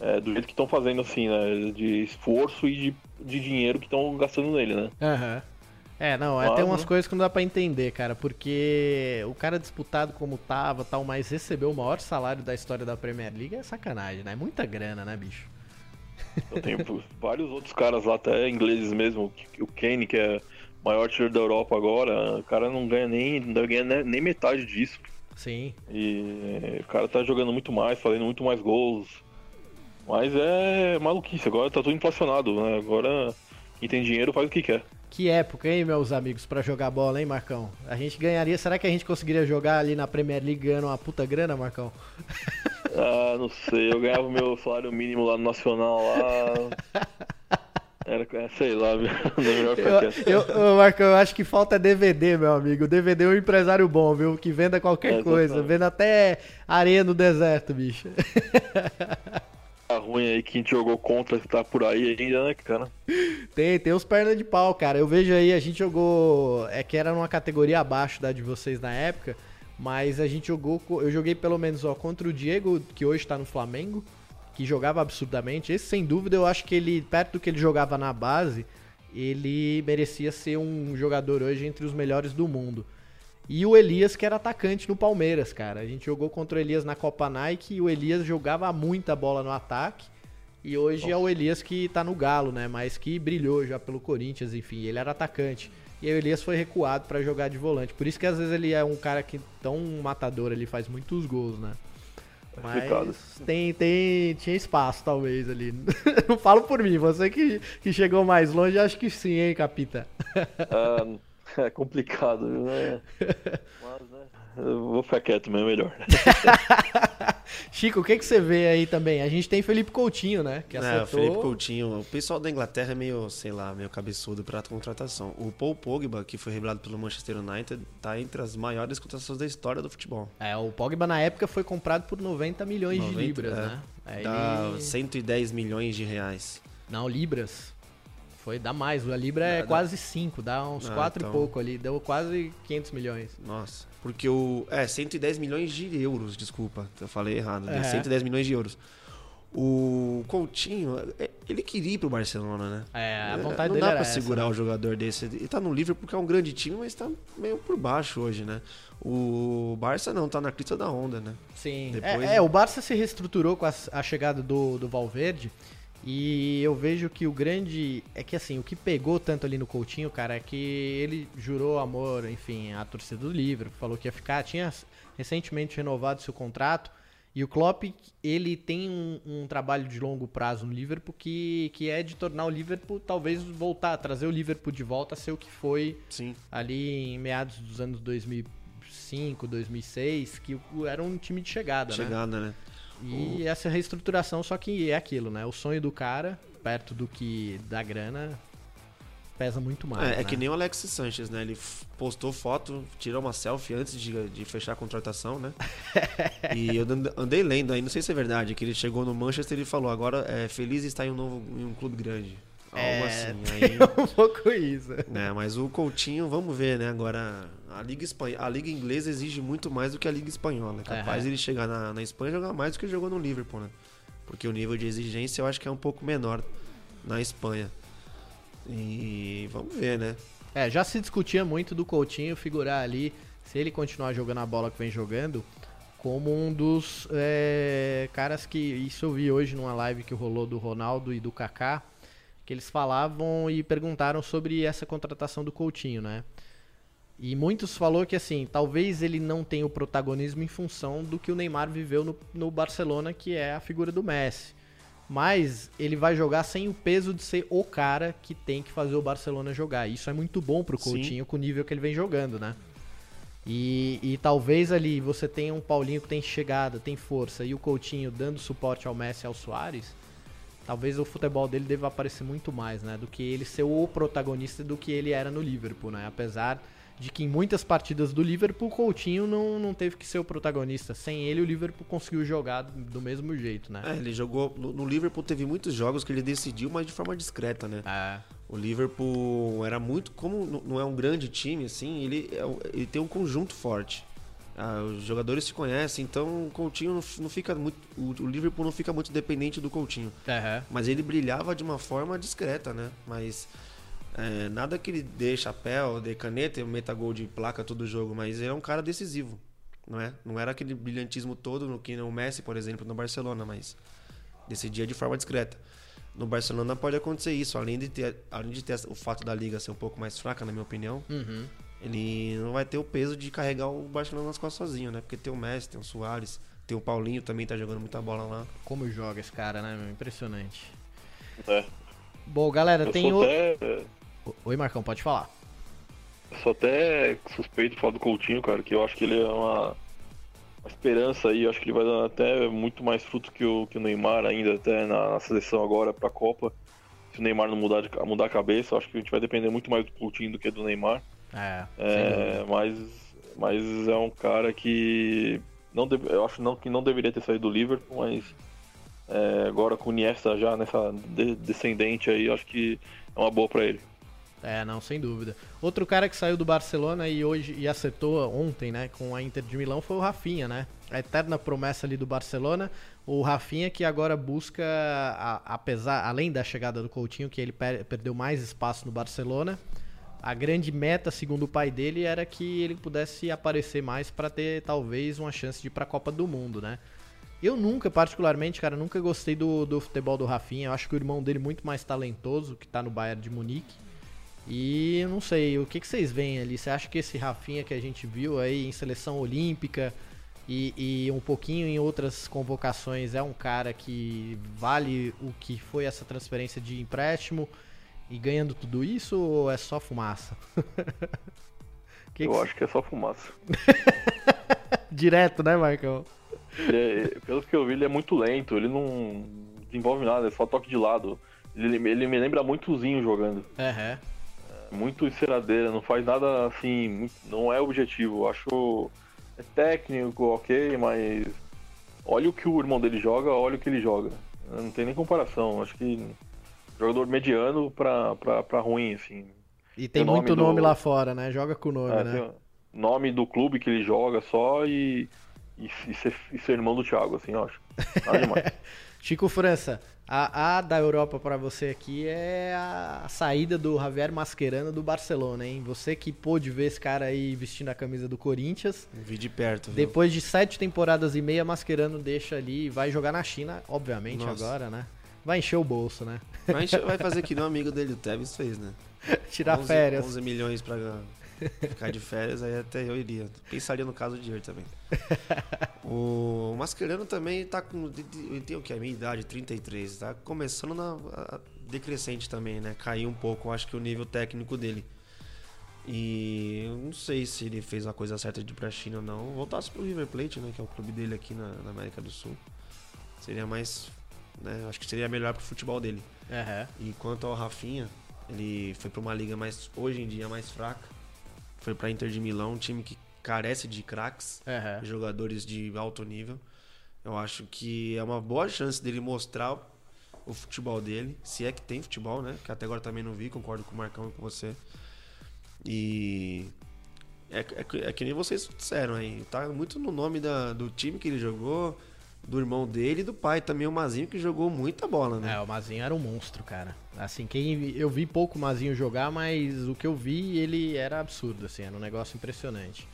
é, do jeito que estão fazendo, assim, né? De esforço e de, de dinheiro que estão gastando nele, né? Aham. É, não, é, tem umas coisas que não dá pra entender, cara, porque o cara disputado como tava, tal, mas recebeu o maior salário da história da Premier League é sacanagem, né? É muita grana, né, bicho? Eu tenho vários outros caras lá, até ingleses mesmo. O Kane, que é o maior tiro da Europa agora, o cara não ganha nem, não ganha nem- metade disso. Sim. E o cara tá jogando muito mais, fazendo muito mais gols. Mas é maluquice, agora tá tudo inflacionado, né? Agora quem tem dinheiro faz o que quer. Que época, hein, meus amigos, pra jogar bola, hein, Marcão? A gente ganharia. Será que a gente conseguiria jogar ali na Premier League ganhando uma puta grana, Marcão? Ah, não sei, eu ganhava meu salário mínimo lá no Nacional lá. Era, é, sei lá, é melhor ficar Eu, eu, Marcão, eu acho que falta DVD, meu amigo. DVD é um empresário bom, viu? Que venda qualquer É, coisa. Venda até areia no deserto, bicho. Tá ruim aí que a gente jogou contra que tá por aí ainda, né, cara? Tem, tem os pernas de pau, cara. Eu vejo aí, a gente jogou. É que era numa categoria abaixo da de vocês na época. Mas a gente jogou. Eu joguei pelo menos ó, contra o Diego, que hoje tá no Flamengo. Que jogava absurdamente. Esse, sem dúvida, eu acho que ele, perto do que ele jogava na base, ele merecia ser um jogador hoje entre os melhores do mundo. E o Elias, que era atacante no Palmeiras, cara. A gente jogou contra o Elias na Copa Nike e o Elias jogava muita bola no ataque. E hoje é o Elias que tá no Galo, né? Mas que brilhou já pelo Corinthians, enfim, ele era atacante. E aí o Elias foi recuado pra jogar de volante. Por isso que às vezes ele é um cara que tão matador, ele faz muitos gols, né? Mas tem, tem, tinha espaço, talvez, ali. Não falo por mim, você que, que chegou mais longe, acho que sim, hein, Capita? Ah, é complicado, né? Mas, né? Eu vou ficar quieto mesmo, é melhor. Chico, o que, que você vê aí também? A gente tem Felipe Coutinho, né? Que É, o acertou. Felipe Coutinho. O pessoal da Inglaterra é meio, sei lá, meio cabeçudo pra contratação. O Paul Pogba, que foi revelado pelo Manchester United, tá entre as maiores contratações da história do futebol. É, o Pogba na época foi comprado por 90 milhões 90, de libras, é. né? Aí Dá ele- 110 milhões de reais. Não, libras. Foi, dá mais. A libra é Dá- dá- quase 5, dá uns Ah, 4 então. e pouco ali. Deu quase 500 milhões. Nossa. Porque o. É, 110 milhões de euros, desculpa. Eu falei errado. né? É. 110 milhões de euros. O Coutinho, é, ele queria ir pro Barcelona, né? É, a É, vontade não dele dá pra essa, segurar né? o jogador desse. Ele tá no Liverpool porque é um grande time, mas tá meio por baixo hoje, né? O Barça não, tá na crista da onda, né? Sim. Depois- É, é, o Barça se reestruturou com a, a chegada do, do Valverde. E eu vejo que o grande. É que assim, o que pegou tanto ali no Coutinho, cara, é que ele jurou amor, enfim, à torcida do Liverpool, falou que ia ficar. Tinha recentemente renovado seu contrato. E o Klopp, ele tem um, um trabalho de longo prazo no Liverpool que, que é de tornar o Liverpool, talvez voltar, trazer o Liverpool de volta a ser o que foi Sim. ali em meados dos anos 2005, 2006, que era um time de chegada, né? Chegada, né? E essa reestruturação, só que é aquilo, né? O sonho do cara, perto do que da grana, pesa muito mais. É, é né? que nem o Alexis Sanchez, né? Ele postou foto, tirou uma selfie antes de, de fechar a contratação, né? e eu and- andei lendo aí, não sei se é verdade, que ele chegou no Manchester e falou, agora é feliz estar em um novo em um clube grande. Algo É, assim. Aí, um pouco isso. né, mas o Coutinho, vamos ver, né? Agora A Liga, Espanha, a Liga Inglesa exige muito mais do que a Liga Espanhola. É capaz ele chegar na, na Espanha e jogar mais do que jogou no Liverpool, né? Porque o nível de exigência eu acho que é um pouco menor na Espanha. E vamos ver, né? É, já se discutia muito do Coutinho figurar ali, se ele continuar jogando a bola que vem jogando, como um dos é, caras que. Isso eu vi hoje numa live que rolou do Ronaldo e do Kaká, que eles falavam e perguntaram sobre essa contratação do Coutinho, né? E muitos falou que assim, talvez ele não tenha o protagonismo em função do que o Neymar viveu no, no Barcelona, que é a figura do Messi. Mas ele vai jogar sem o peso de ser o cara que tem que fazer o Barcelona jogar. Isso é muito bom pro Sim. Coutinho com o nível que ele vem jogando, né? E, e talvez ali você tenha um Paulinho que tem chegada, tem força, e o Coutinho dando suporte ao Messi e ao Soares. Talvez o futebol dele deva aparecer muito mais, né? Do que ele ser o protagonista do que ele era no Liverpool, né? Apesar de que em muitas partidas do Liverpool, o Coutinho não, não teve que ser o protagonista. Sem ele, o Liverpool conseguiu jogar do, mesmo jeito, né? É, ele jogou. No, no Liverpool teve muitos jogos que ele decidiu, mas de forma discreta, né? É. O Liverpool era muito. Como não é um grande time, assim, ele, é ele tem um conjunto forte. Ah, os jogadores se conhecem, então o Coutinho não, fica muito. O, o Liverpool não fica muito dependente do Coutinho. Aham. Mas ele brilhava de uma forma discreta, né? Mas é, nada que ele dê chapéu, dê caneta e meta gol de placa todo jogo, mas ele é um cara decisivo, não é? Não era aquele brilhantismo todo no que o Messi, por exemplo, no Barcelona, mas decidia de forma discreta. No Barcelona pode acontecer isso, além de ter, além de ter o fato da liga ser um pouco mais fraca, na minha opinião, Uhum. ele não vai ter o peso de carregar o Barcelona nas costas sozinho, né? Porque tem o Messi, tem o Soares, tem o Paulinho também tá jogando muita bola lá. Como joga esse cara, né, meu? Impressionante. É. Bom, galera, Eu tem o... até, Oi, Marcão, pode falar. sou até suspeito de falar do Coutinho, cara, que eu acho que ele é uma, uma esperança aí. Eu acho que ele vai dar até muito mais fruto que o, que o Neymar ainda, até na, na seleção agora pra Copa. Se o Neymar não mudar, de, mudar a cabeça, eu acho que a gente vai depender muito mais do Coutinho do que do Neymar. É, É, mas, mas é um cara que não deve- eu acho não, que não deveria ter saído do Liverpool, mas é, agora com o Iniesta já nessa de- descendente aí, eu acho que é uma boa pra ele. É, não, sem dúvida. Outro cara que saiu do Barcelona e hoje e acertou ontem, né, com a Inter de Milão foi o Rafinha, né? A eterna promessa ali do Barcelona, o Rafinha que agora busca, apesar, além da chegada do Coutinho, que ele per- perdeu mais espaço no Barcelona, a grande meta, segundo o pai dele, era que ele pudesse aparecer mais para ter talvez uma chance de ir para a Copa do Mundo, né? Eu nunca, particularmente, cara, nunca gostei do, do futebol do Rafinha. Eu acho que o irmão dele é muito mais talentoso, que tá no Bayern de Munique. E eu não sei, o que, que vocês veem ali? Você acha que esse Rafinha que a gente viu aí em seleção olímpica e, e um pouquinho em outras convocações é um cara que vale o que foi essa transferência de empréstimo e ganhando tudo isso ou é só fumaça? Que eu que- acho que é só fumaça. Direto, né, Marcão? É- pelo que eu vi, ele é muito lento, ele não desenvolve nada, é só toque de lado. Ele, ele me lembra muito o Zinho jogando. Aham. Muito enceradeira, não faz nada assim, muito- não é objetivo. Acho é técnico, ok, mas olha o que o irmão dele joga, olha o que ele joga. Não tem nem comparação. Acho que jogador mediano pra, pra, pra ruim, assim. E tem O nome muito do- nome lá fora, né? Joga com o nome, É, né? tem nome do clube que ele joga só e, e, e ser, e ser irmão do Thiago, assim, eu acho. Nada demais. Chico França, a, a da Europa pra você aqui é a saída do Javier Mascherano do Barcelona, hein? Você que pôde ver esse cara aí vestindo a camisa do Corinthians. Vi de perto, viu? Depois de sete temporadas e meia, Mascherano deixa ali e vai jogar na China, obviamente, Nossa. agora, né? Vai encher o bolso, né? Mas vai fazer que nem um amigo dele, o Tevez, fez, né? Tirar 11 férias. 11 milhões pra ficar de férias, aí até eu iria. Pensaria no caso de dinheiro também. O Mascherano também tá com. Ele tem o que? A minha idade, 33. Tá começando na decrescente também, né? Caiu um pouco, acho que o nível técnico dele. E eu não sei se ele fez a coisa certa de ir pra China ou não. Voltasse pro River Plate, né? Que é o clube dele aqui na, na América do Sul. Seria mais. Né, acho que seria melhor pro futebol dele. Aham. E quanto ao Rafinha, ele foi para uma liga mais hoje em dia mais fraca. Foi para Inter de Milão, um time que carece de craques, Aham. jogadores de alto nível. Eu acho que é uma boa chance dele mostrar o futebol dele, se é que tem futebol, né? Que até agora também não vi, concordo com o Marcão e com você. E é, é, é, que nem vocês disseram aí. Tá muito no nome da, do time que ele jogou, do irmão dele e do pai também, o Mazinho, que jogou muita bola, né? É, o Mazinho era um monstro, cara. Assim, quem eu vi pouco o Mazinho jogar, mas o que eu vi, ele era absurdo, assim, era um negócio impressionante.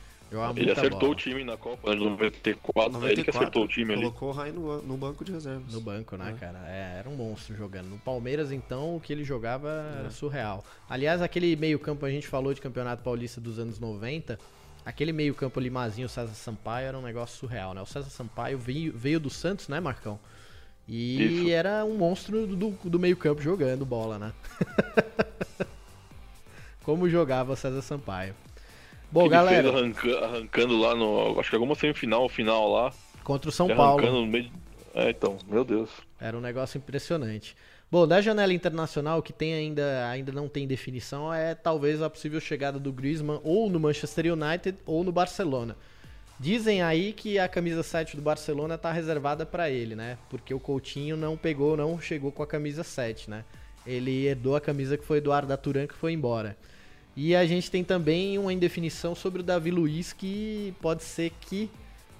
ele acertou bola. o time na Copa de 94, 94 ele que acertou o time ali. Colocou o Rai no, no, banco de reservas. No banco, né, é. cara? É, era um monstro jogando. No Palmeiras, então, o que ele jogava é. era surreal. Aliás, aquele meio-campo a gente falou de Campeonato Paulista dos anos 90. Aquele meio-campo limazinho, o César Sampaio, era um negócio surreal, né? O César Sampaio veio, veio do Santos, né, Marcão? E Isso. era um monstro do, do meio-campo jogando bola, né? Como jogava César Sampaio. Bom, Ele galera. Arranca, arrancando lá no. Acho que alguma semifinal, final lá. Contra o São Paulo. No meio... É, então, meu Deus. Era um negócio impressionante. Bom, da janela internacional, que tem ainda, ainda não tem definição, é talvez a possível chegada do Griezmann ou no Manchester United ou no Barcelona. Dizem aí que a camisa 7 do Barcelona está reservada para ele, né? Porque o Coutinho não pegou, não chegou com a camisa 7, né? Ele herdou a camisa que foi do Arda Turan que foi embora. E a gente tem também uma indefinição sobre o Davi Luiz que pode ser que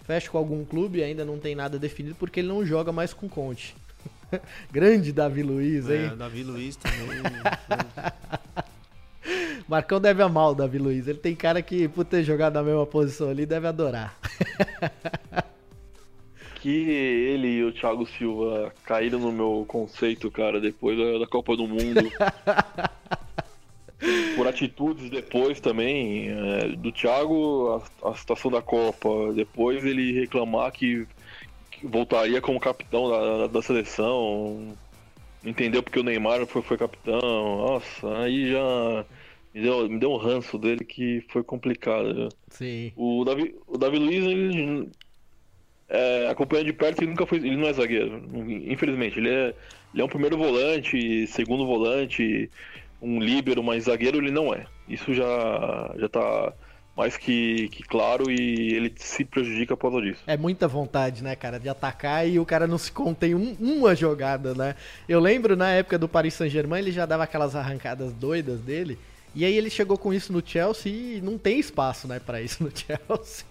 feche com algum clube, ainda não tem nada definido porque ele não joga mais com Conte. Grande Davi Luiz, hein? É, Davi Luiz também. Marcão deve amar o Davi Luiz. Ele tem cara que, por ter jogado na mesma posição ali, deve adorar. que ele e o Thiago Silva caíram no meu conceito, cara, depois da, Copa do Mundo. por atitudes depois também é, do Thiago a, a situação da Copa depois ele reclamar que voltaria como capitão da, da seleção. Entendeu porque o Neymar foi, foi capitão. Nossa, aí já me deu, me deu um ranço dele que foi complicado. Sim. O Davi, o Davi Luiz, ele, é, acompanhando de perto, ele nunca foi. Ele não é zagueiro. Infelizmente, ele é, ele é um primeiro volante, segundo volante, um líbero, mas zagueiro ele não é. Isso já, já tá mais que, que claro e ele se prejudica por causa disso. É muita vontade, né, cara, de atacar e o cara não se contém um, uma jogada, né? Eu lembro na época do Paris Saint-Germain, ele já dava aquelas arrancadas doidas dele. E aí ele chegou com isso no Chelsea e não tem espaço, né, para isso no Chelsea.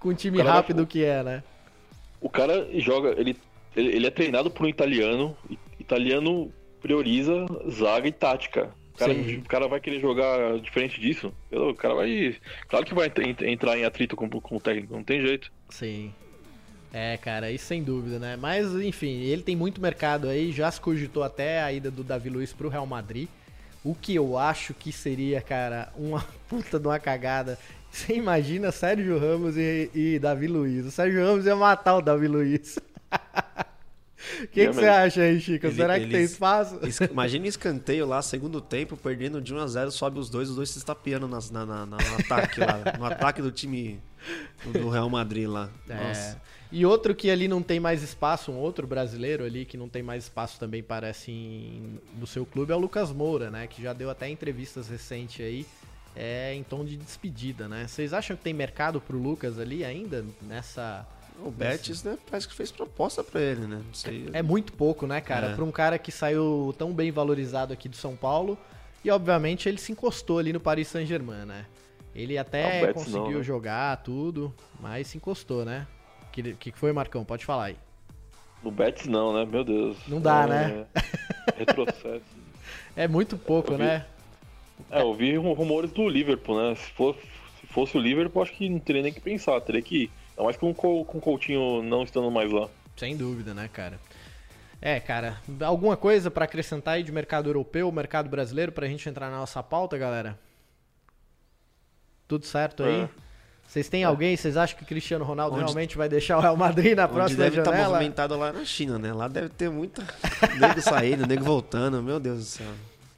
com o time rápido que é, né? O cara joga, ele, ele é treinado por um italiano, italiano prioriza zaga e tática. O cara, o cara vai querer jogar diferente disso. O cara vai. Claro que vai entrar em atrito com, com o técnico, não tem jeito. Sim. É, cara, isso sem dúvida, né? Mas, enfim, ele tem muito mercado aí, já se cogitou até a ida do Davi Luiz pro Real Madrid. O que eu acho que seria, cara, uma puta de uma cagada. Você imagina Sérgio Ramos e, e Davi Luiz. O Sérgio Ramos ia matar o Davi Luiz. O que, você acha aí, Chico? Ele, Será que tem espaço? Imagina escanteio lá, segundo tempo, perdendo de 1 a 0 sobe os dois, os dois se estapeando na, na, na, no ataque lá. No ataque do time do Real Madrid lá. É. E outro que ali não tem mais espaço, um outro brasileiro ali que não tem mais espaço também parece em, no seu clube é o Lucas Moura, né? Que já deu até entrevistas recentes aí é, em tom de despedida, né? Vocês acham que tem mercado pro Lucas ali ainda nessa o Betis, né, parece que fez proposta para ele, né? É muito pouco, né, cara? É. Para um cara que saiu tão bem valorizado aqui do São Paulo. E, obviamente, ele se encostou ali no Paris Saint-Germain, né? Ele até não, conseguiu não, né? jogar tudo, mas se encostou, né? O que, que foi, Marcão? Pode falar aí. No Betis não, né? Meu Deus. Não dá, é, né? Retrocesso. é muito pouco, vi, né? É, eu vi rumores do Liverpool, né? Se fosse, se fosse o Liverpool, acho que não teria nem que pensar, teria que ir. Ainda mais com, com o Coutinho não estando mais lá. Sem dúvida, né, cara? É, cara, alguma coisa para acrescentar aí de mercado europeu, mercado brasileiro, pra gente entrar na nossa pauta, galera? Tudo certo aí? É. Vocês têm é. alguém, vocês acham que o Cristiano Ronaldo Onde... realmente vai deixar o Real Madrid na próxima deve janela? deve estar movimentado lá na China, né? Lá deve ter muita nego saindo, nego voltando, meu Deus do céu.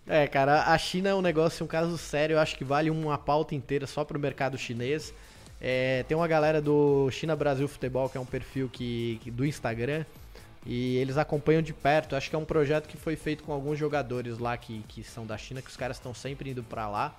É, cara, a China é um negócio, um caso sério, eu acho que vale uma pauta inteira só pro mercado chinês. É, tem uma galera do China Brasil Futebol, que é um perfil que, que, do Instagram, e eles acompanham de perto. Acho que é um projeto que foi feito com alguns jogadores lá que, que são da China, que os caras estão sempre indo para lá.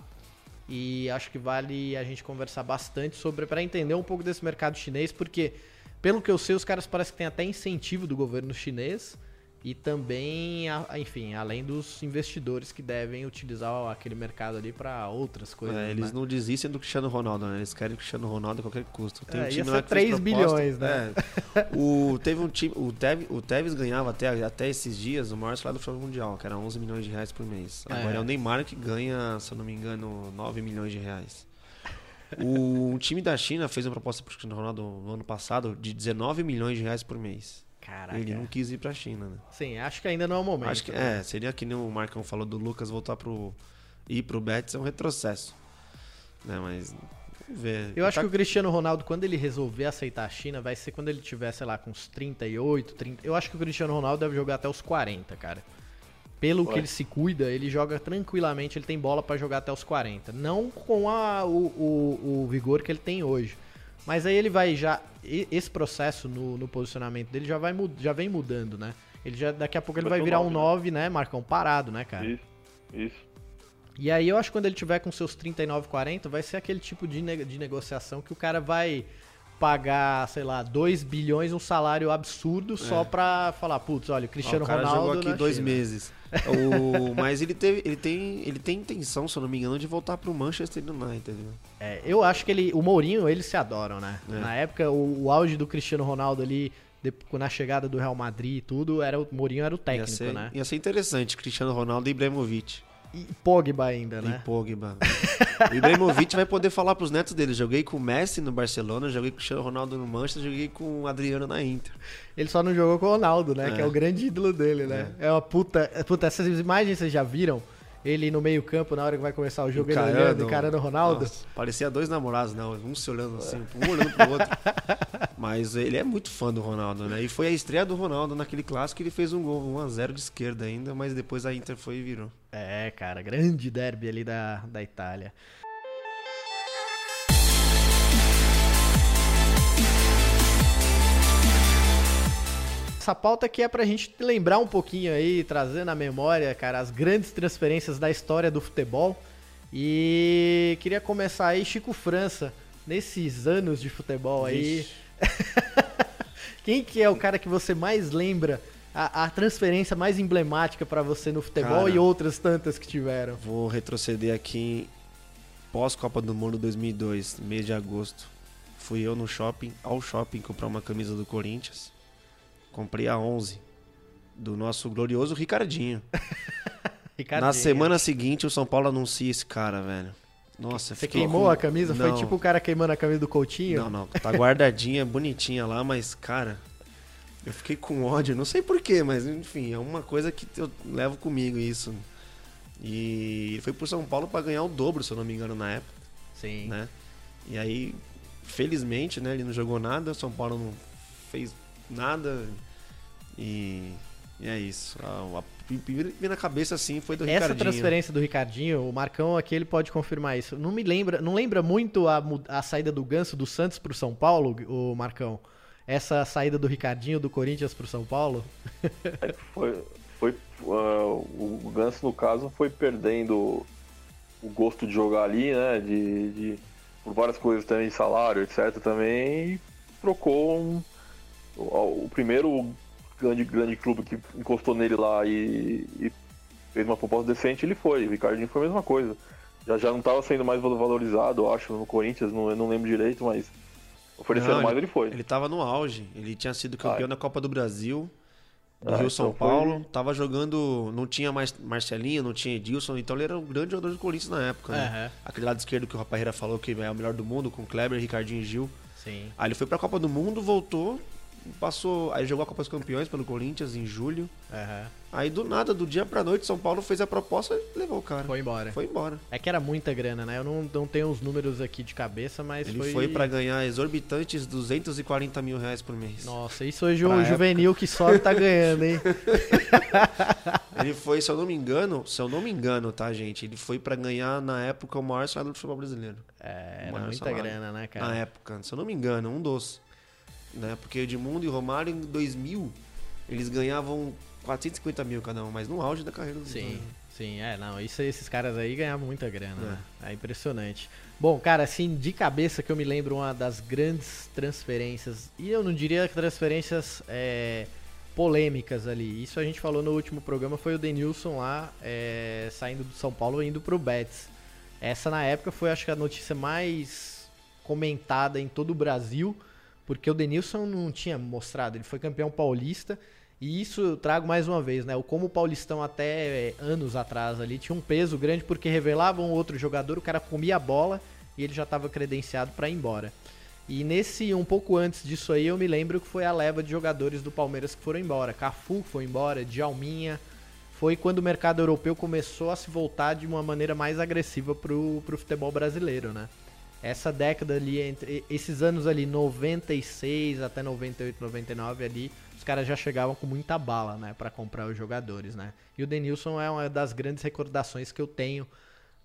E acho que vale a gente conversar bastante sobre para entender um pouco desse mercado chinês, porque pelo que eu sei, os caras parecem que tem até incentivo do governo chinês e também, enfim, além dos investidores que devem utilizar aquele mercado ali para outras coisas. É, eles né? não desistem do Cristiano Ronaldo, né? Eles querem o Cristiano Ronaldo a qualquer custo. Tem É, um ia time ser que fez 3 proposta- bilhões, né? É. o, teve um time, o, Tevez, o Tevez ganhava até, até esses dias o maior salário do futebol mundial, que era 11 milhões de reais por mês. Agora É. é, o Neymar que ganha, se eu não me engano, 9 milhões de reais. O um time da China fez uma proposta para o Cristiano Ronaldo no ano passado de 19 milhões de reais por mês. Caraca. Ele não quis ir pra China, né? Sim, acho que ainda não é o momento. Acho que né? é, seria que nem o Marcão falou do Lucas voltar pro ir pro Betis é um retrocesso. Né, mas vamos ver. Eu acho Tá- que o Cristiano Ronaldo, quando ele resolver aceitar a China, vai ser quando ele tiver, sei lá, com uns 38, 30. Eu acho que o Cristiano Ronaldo deve jogar até os 40, cara. Pelo que ele se cuida, ele joga tranquilamente, ele tem bola pra jogar até os 40. Não com a- o, o- o vigor que ele tem hoje. Mas aí ele vai já. Esse processo no, no posicionamento dele já, vai, já vem mudando, né? Ele já, daqui a pouco ele Vai vai virar um um nove, 9, né, Marcão? Parado, né, cara? Isso, isso. E aí eu acho que quando ele tiver com seus 39, 40, vai ser aquele tipo de, ne- de negociação que o cara vai pagar, sei lá, 2 bilhões, um salário absurdo só pra falar, putz, olha, o Ó, Cristiano o cara Ronaldo jogou aqui dois China. meses. O- mas ele, teve, ele, tem, ele tem intenção, se eu não me engano, de voltar pro Manchester United. entendeu? É, eu acho que ele, o Mourinho, eles se adoram, né? É. Na época, o, o auge do Cristiano Ronaldo ali, de- na chegada do Real Madrid e tudo, era o Mourinho era o Ia técnico, ser, né? ia ser interessante, Cristiano Ronaldo e Ibrahimovic. E Pogba ainda, né? E Pogba. o Ibrahimovic vai poder falar pros netos dele. Joguei com o Messi no Barcelona, joguei com o Cristiano Ronaldo no Manchester, joguei com o Adriano na Inter. Ele só não jogou com o Ronaldo, né? É. Que é o grande ídolo dele, né? É, uma puta. Puta, essas imagens vocês já viram? Ele no meio-campo, na hora que vai começar o jogo, ele olhando, encarando o Ronaldo. Nossa, parecia dois namorados, não. Um se olhando assim, um olhando pro outro. Mas ele é muito fã do Ronaldo, né? E foi a estreia do Ronaldo naquele clássico, ele fez um gol 1x0 de esquerda ainda, mas depois a Inter foi e virou. É, cara, grande derby ali da, da Itália. Essa pauta aqui é pra gente lembrar um pouquinho aí, trazer na memória, cara, as grandes transferências da história do futebol. E queria começar aí, Chico França, nesses anos de futebol aí, quem que é o cara que você mais lembra, a, a transferência mais emblemática pra você no futebol Cara. e outras tantas que tiveram? Vou retroceder aqui pós-Copa do Mundo 2002, mês de agosto. Fui eu no shopping, ao shopping, comprar uma camisa do Corinthians. Comprei a 11 do nosso glorioso Ricardinho. Ricardinho. Na semana seguinte, o São Paulo anuncia esse cara, velho. Nossa, Você queimou a camisa? Foi Não. tipo o cara queimando a camisa do Coutinho? Não, não, tá guardadinha, bonitinha lá, mas, cara, eu fiquei com ódio, não sei porquê, mas enfim, é uma coisa que eu levo comigo isso. E foi pro São Paulo pra ganhar o dobro, se eu não me engano, na época, Sim. né? E aí, felizmente, né, ele não jogou nada, o São Paulo não fez nada e, e é isso. A, a veio na cabeça, assim, foi do Essa Ricardinho. transferência do Ricardinho, o Marcão aqui ele pode confirmar isso. Não me lembra, não lembra muito a, a saída do Ganso do Santos pro São Paulo, o Marcão? Essa saída do Ricardinho do Corinthians pro São Paulo? Foi, foi ah, o Ganso, no caso, foi perdendo o gosto de jogar ali, né? De, de- por várias coisas também, salário, etc. também, e trocou um- o, o primeiro grande, grande clube que encostou nele lá e, e fez uma proposta decente, ele foi. O Ricardinho foi a mesma coisa. Já, já não estava sendo mais valorizado, eu acho, no Corinthians, não, eu não lembro direito, mas oferecendo Não, mais ele foi. Ele tava no auge. Ele tinha sido campeão Ah, da Copa do Brasil, do Ah, Rio São então foi- Paulo. Tava jogando. Não tinha mais Marcelinho, não tinha Edilson. Então ele era um grande jogador do Corinthians na época. Né? Aham. Aquele lado esquerdo que o Raparreira falou que é o melhor do mundo, com Kleber, Ricardinho e Gil. Sim. Aí ele foi pra Copa do Mundo, voltou. Passou. Aí jogou a Copa dos Campeões pelo Corinthians em julho. Aham. Aí do nada, do dia pra noite, São Paulo fez a proposta e levou o cara. Foi embora. Foi embora. É que era muita grana, né? Eu não, não tenho os números aqui de cabeça, mas Ele foi... foi pra ganhar exorbitantes 240 mil reais por mês. Nossa, isso hoje Pra o época. juvenil que sobe tá ganhando, hein? Ele foi, se eu não me engano, se eu não me engano, tá, gente? Ele foi pra ganhar na época o maior salário do futebol brasileiro. É, era muita salário. grana, né, Na cara? época, se eu não me engano, um dos. Né? Porque Edmundo e Romário em 2000, eles ganhavam 450 mil cada um, mas no auge da carreira dos Sim, dois. sim, é, não, isso, esses caras aí ganhavam muita grana, né? É impressionante. Bom, cara, assim, de cabeça que eu me lembro uma das grandes transferências, e eu não diria que transferências é, polêmicas ali. Isso a gente falou no último programa, foi o Denilson lá é, saindo do São Paulo e indo pro Betis. Essa na época foi acho que a notícia mais comentada em todo o Brasil, porque o Denilson não tinha mostrado, ele foi campeão paulista e isso eu trago mais uma vez, né? O como o Paulistão até é, anos atrás ali tinha um peso grande porque revelava um outro jogador, o cara comia a bola e ele já estava credenciado para ir embora. E nesse um pouco antes disso aí, eu me lembro que foi a leva de jogadores do Palmeiras que foram embora. Cafu foi embora, Djalminha. Foi quando o mercado europeu começou a se voltar de uma maneira mais agressiva pro, pro futebol brasileiro, né? Essa década ali, entre esses anos ali, 96 até 98, 99 ali, os caras já chegavam com muita bala, né, para comprar os jogadores, né? E o Denilson é uma das grandes recordações que eu tenho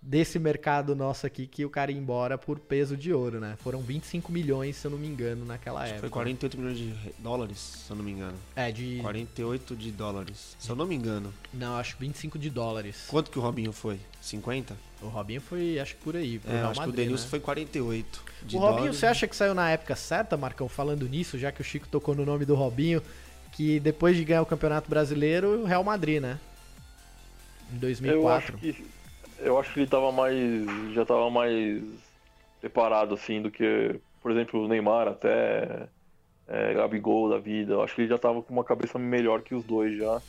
desse mercado nosso aqui que o cara ia embora por peso de ouro, né? Foram 25 milhões, se eu não me engano, naquela Acho época. Foi 48 milhões de dólares, se eu não me engano. É, de. 48 de dólares, se eu não me engano. Não, acho 25 de dólares. Quanto que o Robinho foi? 50? O Robinho foi, acho que por aí. Pro É, Real acho Madrid, que o Denilson né? foi 48 de O Robinho, dólares. você acha que saiu na época certa, Marcão? Falando nisso, já que o Chico tocou no nome do Robinho, que depois de ganhar o Campeonato Brasileiro, o Real Madrid, né? Em Eu 2004. acho que eu acho que ele tava mais já tava mais preparado assim do que, por exemplo, o Neymar até é, Gabigol da vida. Eu acho que ele já tava com uma cabeça melhor que os dois já.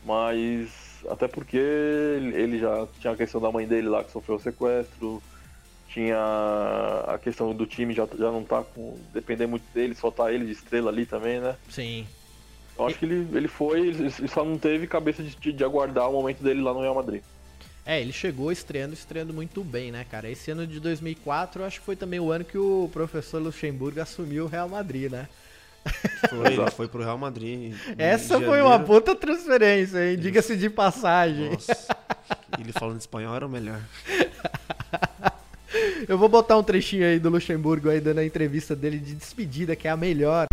Mas até porque ele já tinha a questão da mãe dele lá que sofreu o sequestro, tinha a questão do time já, já não tá com depender muito dele, só tá ele de estrela ali também, né? Sim. Eu acho que ele, ele foi, ele só não teve cabeça de- de aguardar o momento dele lá no Real Madrid. É, ele chegou estreando, estreando muito bem, né, cara? Esse ano de 2004, eu acho que foi também o ano que o professor Luxemburgo assumiu o Real Madrid, né? Foi, ele foi pro Real Madrid. em Essa foi janeiro. uma puta transferência, hein? Diga-se de passagem. Nossa, ele falando espanhol era o melhor. Eu vou botar um trechinho aí do Luxemburgo aí dando a entrevista dele de despedida, que é a melhor.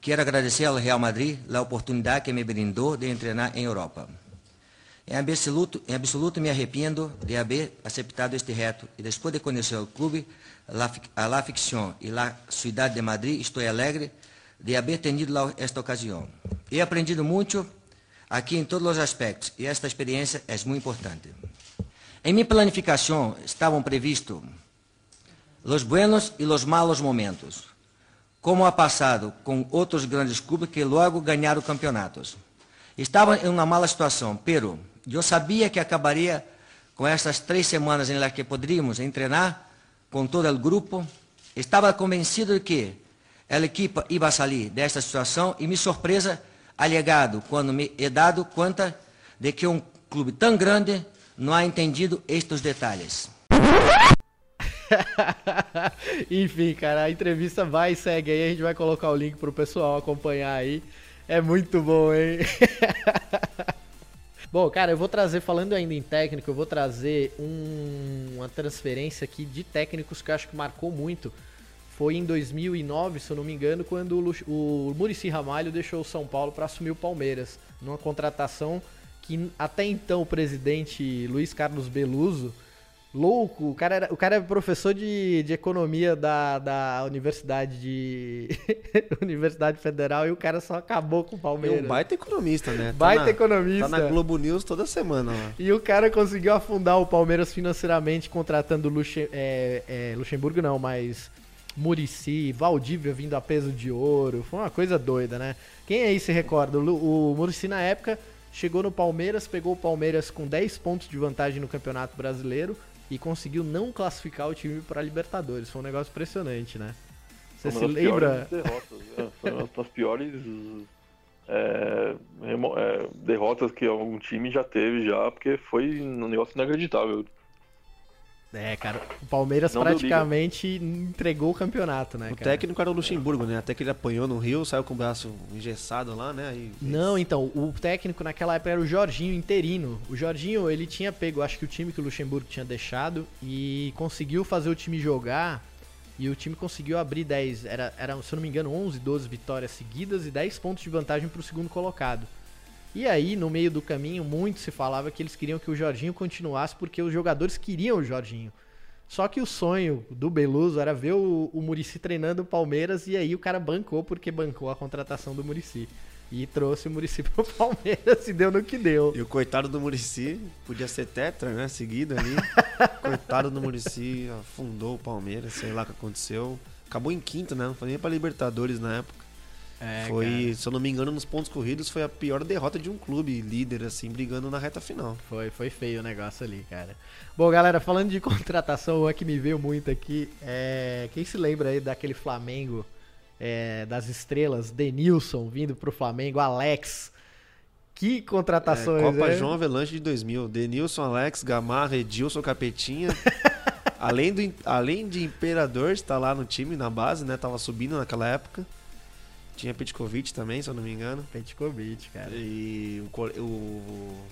Quero agradecer ao Real Madrid a oportunidade que me brindou de treinar em Europa. Em absoluto, em absoluto me arrependo de haver aceitado este reto e depois de conhecer o clube, a la ficción e la cidade de Madrid, estou alegre de haver tenido esta ocasião. He aprendido muito aqui em todos os aspectos e esta experiência é muito importante. Em minha planificação estavam previstos los buenos e los malos momentos como ha passado com outros grandes clubes que logo ganharam campeonatos. Estava em uma mala situação, pero eu sabia que acabaria com estas três semanas em que poderíamos treinar com todo o grupo. Estava convencido de que a equipa ia sair desta situação e, minha surpresa, ha llegado quando me he dado conta de que um clube tão grande não ha entendido estes detalhes. Enfim, cara, a entrevista vai e segue aí, a gente vai colocar o link pro pessoal acompanhar aí. É muito bom, hein? bom, cara, eu vou trazer, falando ainda em técnico, eu vou trazer um- uma transferência aqui de técnicos que eu acho que marcou muito. Foi em 2009, se eu não me engano, quando o, o Murici Ramalho deixou o São Paulo para assumir o Palmeiras, numa contratação que até então o presidente Luiz Carlos Beluso louco. O cara, era, o cara é professor de, de economia da, da Universidade de Universidade Federal e o cara só acabou com o É Palmeiras. um baita economista, né? Tá Baita na- economista. Tá na Globo News toda semana lá. E o cara conseguiu afundar o Palmeiras financeiramente contratando Luxe, é, é, Luxemburgo, não, mas Murici, Valdívia vindo a peso de ouro. Foi uma coisa doida, né? Quem aí se recorda? O, o Murici na época chegou no Palmeiras, pegou o Palmeiras com 10 pontos de vantagem no Campeonato Brasileiro e conseguiu não classificar o time para Libertadores. Foi um negócio impressionante, né? Você se lembra? derrotas, né? Foi uma das piores é, é, derrotas que algum time já teve já, porque foi um negócio inacreditável. É, cara, o Palmeiras Não praticamente entregou o campeonato, né, O cara? técnico era o Luxemburgo, né? Até que ele apanhou no Rio, saiu com o braço engessado lá, né? Aí- Não, então, o técnico naquela época era o Jorginho interino. O Jorginho, ele tinha pego, acho que o time que o Luxemburgo tinha deixado e conseguiu fazer o time jogar e o time conseguiu abrir 10, era, era se eu não me engano, 11, 12 vitórias seguidas e 10 pontos de vantagem para o segundo colocado. E aí, no meio do caminho, muito se falava que eles queriam que o Jorginho continuasse porque os jogadores queriam o Jorginho. Só que o sonho do Beluso era ver o, o Murici treinando o Palmeiras e aí o cara bancou porque bancou a contratação do Murici. E trouxe o Murici pro Palmeiras e deu no que deu. E o coitado do Murici podia ser tetra, né? Seguido ali. coitado do Murici afundou o Palmeiras, sei lá o que aconteceu. Acabou em quinto, né? Não foi nem pra Libertadores na época. É, foi, cara, se eu não me engano, nos pontos corridos foi a pior derrota de um clube líder, assim, brigando na reta final. foi, foi feio o negócio ali, cara. Bom, galera, falando de contratação, uma que me veio muito aqui é. Quem se lembra aí daquele Flamengo é, das estrelas, Denilson vindo pro Flamengo, Alex. Que contratações, É, Copa né? João Avelanche de 2000. Denilson, Alex, Gamarra, Edilson, Capetinha. além, do, além de Imperador estar lá no time, na base, né? Tava subindo naquela época. Tinha Petkovic também, se eu não me engano. Petkovic, cara. E o, o-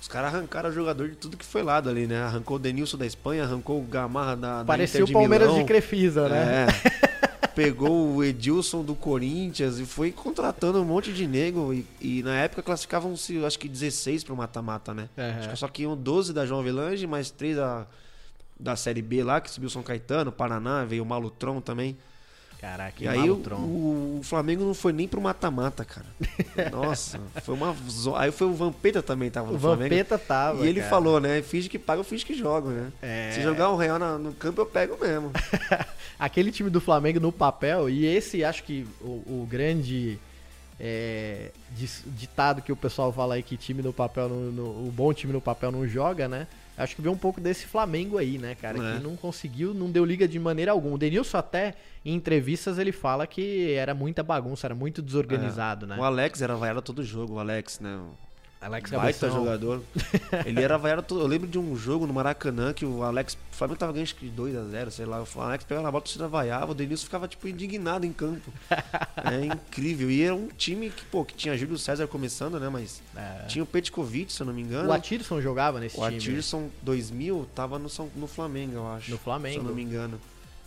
os caras arrancaram o jogador de tudo que foi lado ali, né? Arrancou o Denilson da Espanha, arrancou o Gamarra da, da Parecia o Palmeiras Milão. de Crefisa, né? É. Pegou o Edilson do Corinthians e foi contratando um monte de nego. E, e na época classificavam-se, acho que 16 pro mata-mata, né? Que só que iam 12 da João Avelange, mais 3 da, da Série B lá, que subiu São Caetano, Paraná, veio o Malutron também. Caraca, E aí o, o Flamengo não foi nem pro mata-mata, cara. Nossa, foi uma. zo- Aí foi o Vampeta também tava no O Flamengo. Vampeta tava. E ele cara. falou, né? Finge que paga, eu finge que jogo, né? É. Se jogar um real no campo, eu pego mesmo. Aquele time do Flamengo no papel, e esse acho que o, o grande é, ditado que o pessoal fala aí que time no papel, no, no- o bom time no papel não joga, né? Acho que veio um pouco desse Flamengo aí, né, cara? É. Que não conseguiu, não deu liga de maneira alguma. O Denilson até, em entrevistas, ele fala que era muita bagunça, era muito desorganizado, né? O Alex era vaiado todo jogo, o Alex, né? Alex Baita Cabeção. jogador. Ele era vaiado. Eu lembro de um jogo no Maracanã que o Alex. O Flamengo tava ganhando acho que 2x0, sei lá. O Alex pegava na bola, torcida vaiava, o Denilson ficava, tipo, indignado em campo. É incrível. E era um time que, pô, que tinha Júlio César começando, né? Mas É. tinha o Petkovic, se eu não me engano. O Atirson jogava nesse O time. Atirson 2000 tava no, São- no Flamengo, eu acho. No Flamengo. Se eu não me engano.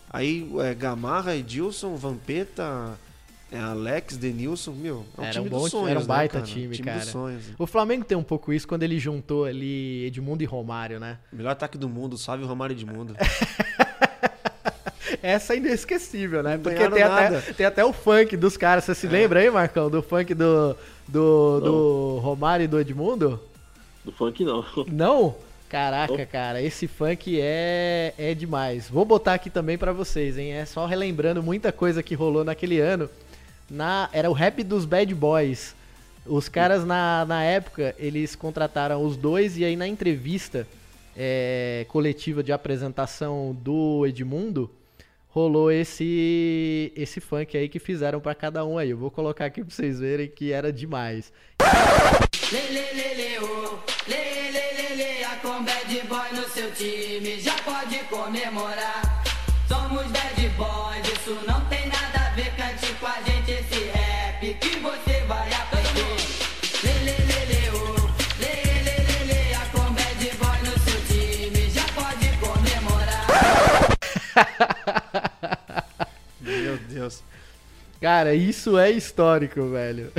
Aí é, Gamarra, Edilson, Vampeta, é, Alex, Denilson, meu, é um Era time um bom dos sonhos, era um né, baita cara? time, time cara. dos sonhos. O Flamengo tem um pouco isso quando ele juntou ali Edmundo e Romário, né? Melhor ataque do mundo, salve o Romário Edmundo. Essa é inesquecível, né? Não Porque tem até, tem até o funk dos caras. Você se lembra aí, Marcão? Do funk do, do, do Romário e do Edmundo? Do funk não. Não? Caraca, cara, esse funk é, é demais. Vou botar aqui também pra vocês, hein? É só relembrando muita coisa que rolou naquele ano. Na, era o rap dos Bad Boys. Os caras, na, na época, eles contrataram os dois e aí na entrevista é, coletiva de apresentação do Edmundo, rolou esse esse funk aí que fizeram pra cada um aí. Eu vou colocar aqui pra vocês verem que era demais. Com bad no seu time já pode comemorar. Somos bad boys, isso não tem nada a ver, cante com a gente esse rap que você vai aprender. Lê, lê, lê, lê, ô. Lê, lê, lê, lê, a com bad boy no seu time já pode comemorar. Meu Deus. Cara, isso é histórico, velho.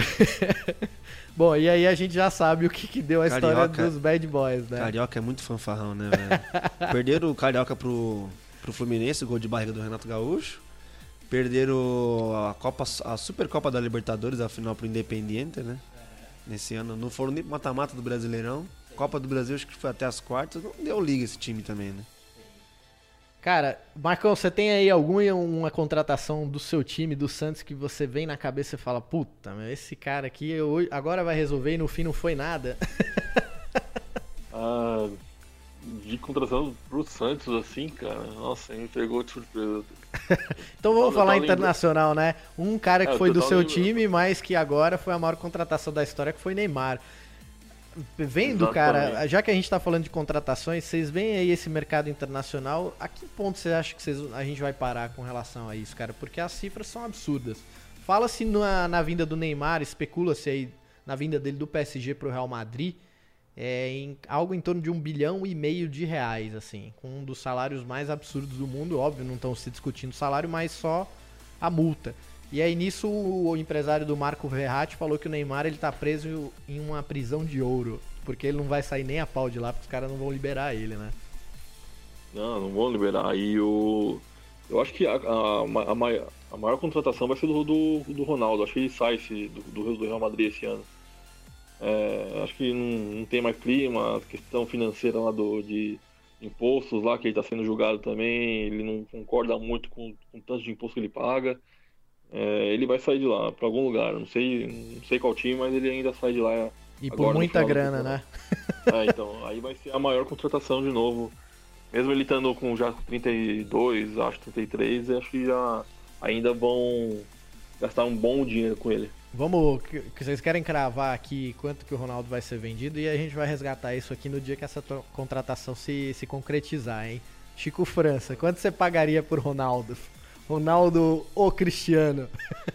Bom, e aí a gente já sabe o que, que deu a história Carioca. dos Bad Boys, né? Carioca é muito fanfarrão, né, velho? Perderam o Carioca pro, pro Fluminense, gol de barriga do Renato Gaúcho. Perderam a, Copa, a Supercopa da Libertadores, a final pro Independiente, né? Nesse ano. Não foram nem pro mata-mata do Brasileirão. Copa do Brasil, acho que foi até as quartas. Não deu liga esse time também, né? Cara, Marcão, você tem aí alguma uma contratação do seu time, do Santos, que você vem na cabeça e fala, puta, meu, esse cara aqui eu- agora vai resolver e no fim não foi nada. Ah, de contratação pro Santos, assim, cara. Nossa, me pegou de surpresa. Então vamos falar internacional, né? Um cara que É, foi do seu lembrando. time, mas que agora foi a maior contratação da história, que foi Neymar. Vendo, cara, Exatamente. já que a gente tá falando de contratações, vocês veem aí esse mercado internacional, a que ponto você acha que vocês- a gente vai parar com relação a isso, cara? Porque as cifras são absurdas. Fala-se na, na vinda do Neymar, especula-se aí na vinda dele do PSG pro Real Madrid, é, em algo em torno de um bilhão e meio de reais, assim, com um dos salários mais absurdos do mundo, óbvio, não estão se discutindo salário, mas só a multa. E aí nisso o empresário do Marco Verratti falou que o Neymar ele tá preso em uma prisão de ouro, porque ele não vai sair nem a pau de lá, porque os caras não vão liberar ele, né? Não, não vão liberar. E o. Eu acho que a, a, a, maior, a maior contratação vai ser do, do, do Ronaldo. Acho que ele sai esse, do, do Real Madrid esse ano. É, acho que não, não, tem mais clima, a questão financeira lá do, de impostos lá, que ele está sendo julgado também, ele não concorda muito com, com o tanto de imposto que ele paga. É, ele vai sair de lá para algum lugar, não sei, não sei qual time, mas ele ainda sai de lá. E por muita grana, né? É, então, aí vai ser a maior contratação de novo. Mesmo ele estando com já 32, acho 33, acho que já ainda vão gastar um bom dinheiro com ele. Vamos, que vocês querem cravar aqui quanto que o Ronaldo vai ser vendido e a gente vai resgatar isso aqui no dia que essa contratação se, se concretizar, hein? Chico França, quanto você pagaria por Ronaldo? Ronaldo ou Cristiano?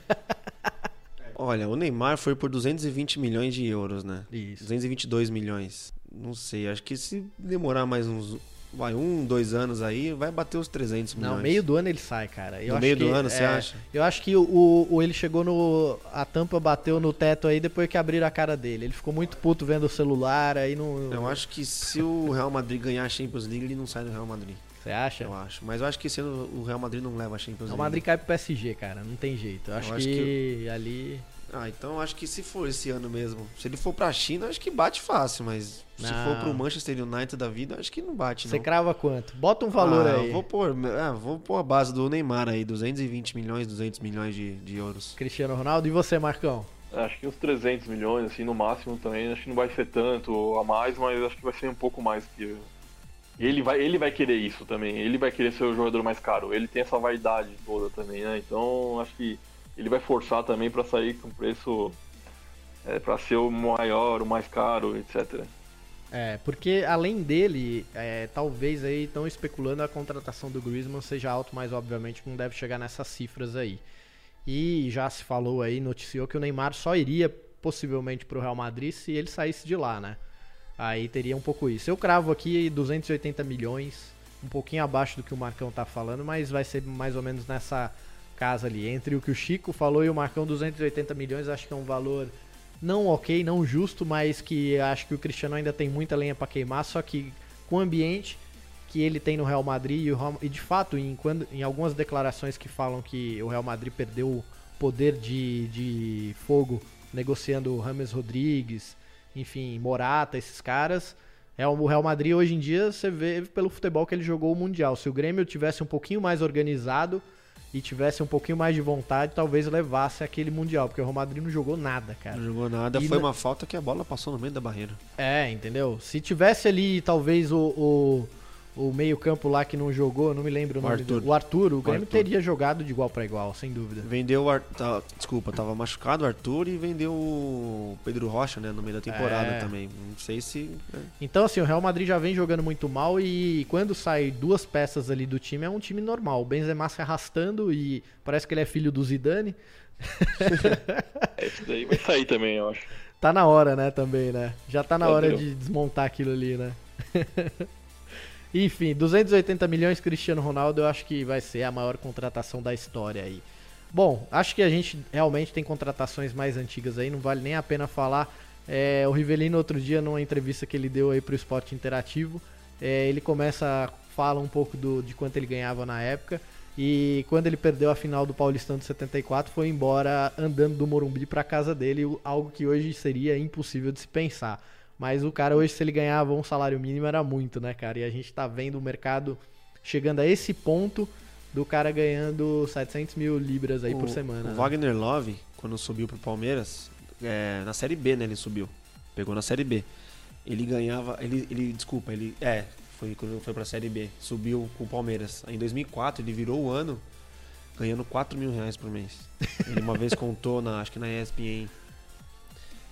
Olha, o Neymar foi por 220 milhões de euros, né? Isso. 222 milhões. Não sei, acho que se demorar mais uns vai um, dois anos aí, vai bater os 300 milhões. Não, meio do ano ele sai, cara. Eu no meio do ano, é, você acha? Eu acho que o, o, ele chegou no. A tampa bateu no teto aí depois que abriram a cara dele. Ele ficou muito puto vendo o celular, aí não. Eu acho que se o Real Madrid ganhar a Champions League, ele não sai do Real Madrid. Você acha? Eu acho. Mas eu acho que esse ano o Real Madrid não leva a Champions League. O Madrid cai pro PSG, cara. Não tem jeito. Eu acho, eu acho que, que ali. Ah, então acho que se for esse ano mesmo. Se ele for pra China, acho que bate fácil, mas não. se for pro Manchester United da vida, acho que não bate, Você crava quanto? Bota um valor ah, aí. vou pôr, ah, vou pôr a base do Neymar aí, 220 milhões, 200 milhões de, de euros. Cristiano Ronaldo, e você, Marcão? Acho que uns 300 milhões, assim, no máximo também. Acho que não vai ser tanto a mais, mas acho que vai ser um pouco mais que... Ele vai, ele vai querer isso também. Ele vai querer ser o jogador mais caro. Ele tem essa vaidade toda também, né? Então, acho que ele vai forçar também para sair com preço é, para ser o maior, o mais caro, etc. É, porque além dele, é, talvez aí estão especulando a contratação do Griezmann seja alto, mas obviamente não deve chegar nessas cifras aí. E já se falou aí, noticiou que o Neymar só iria possivelmente para o Real Madrid se ele saísse de lá, né? Aí teria um pouco isso. Eu cravo aqui 280 milhões, um pouquinho abaixo do que o Marcão tá falando, mas vai ser mais ou menos nessa casa ali. Entre o que o Chico falou e o Marcão, 280 milhões, acho que é um valor não ok, não justo, mas que acho que o Cristiano ainda tem muita lenha para queimar, só que com o ambiente que ele tem no Real Madrid e, de fato em, quando, em algumas declarações que falam que o Real Madrid perdeu o poder de, de fogo negociando Rames Rodrigues, enfim, Morata, esses caras. É, o Real Madrid hoje em dia você vê pelo futebol que ele jogou o Mundial. Se o Grêmio tivesse um pouquinho mais organizado, e tivesse um pouquinho mais de vontade, talvez levasse aquele Mundial, porque o Real Madrid não jogou nada, cara. Não jogou nada, e foi na... uma falta que a bola passou no meio da barreira. É, entendeu? Se tivesse ali, talvez, o, o o meio-campo lá que não jogou, não me lembro o, o nome Arthur. Do, o Arthur, o Grêmio teria jogado de igual para igual, sem dúvida. Vendeu o Arthur, tá, desculpa, tava machucado o Arthur e vendeu o Pedro Rocha, né, no meio da temporada é. também. Não sei se. É. Então, assim, o Real Madrid já vem jogando muito mal e quando sai duas peças ali do time é um time normal. O Benzema se arrastando e parece que ele é filho do Zidane. Esse daí vai sair também, eu acho. Tá na hora, né, também, né? Já tá na hora de desmontar aquilo ali, né? Enfim, 280 milhões Cristiano Ronaldo, eu acho que vai ser a maior contratação da história aí. Bom, acho que a gente realmente tem contratações mais antigas aí, não vale nem a pena falar. É, o Rivelino outro dia numa entrevista que ele deu aí pro Esporte Interativo, é, ele começa fala um pouco do, de quanto ele ganhava na época e quando ele perdeu a final do Paulistão de 74 foi embora andando do Morumbi para casa dele, algo que hoje seria impossível de se pensar. Mas o cara hoje, se ele ganhava um salário mínimo, era muito, né, cara? E a gente tá vendo o mercado chegando a esse ponto do cara ganhando 700 mil libras aí o, por semana. O né? Wagner Love, quando subiu pro Palmeiras, é, na Série B, né, ele subiu. Pegou na Série B. Ele ganhava, ele, ele desculpa, ele, é, foi quando foi pra Série B, subiu com o Palmeiras. Em 2004 ele virou o ano ganhando 4 mil reais por mês. Ele uma vez contou, na, acho que na ESPN,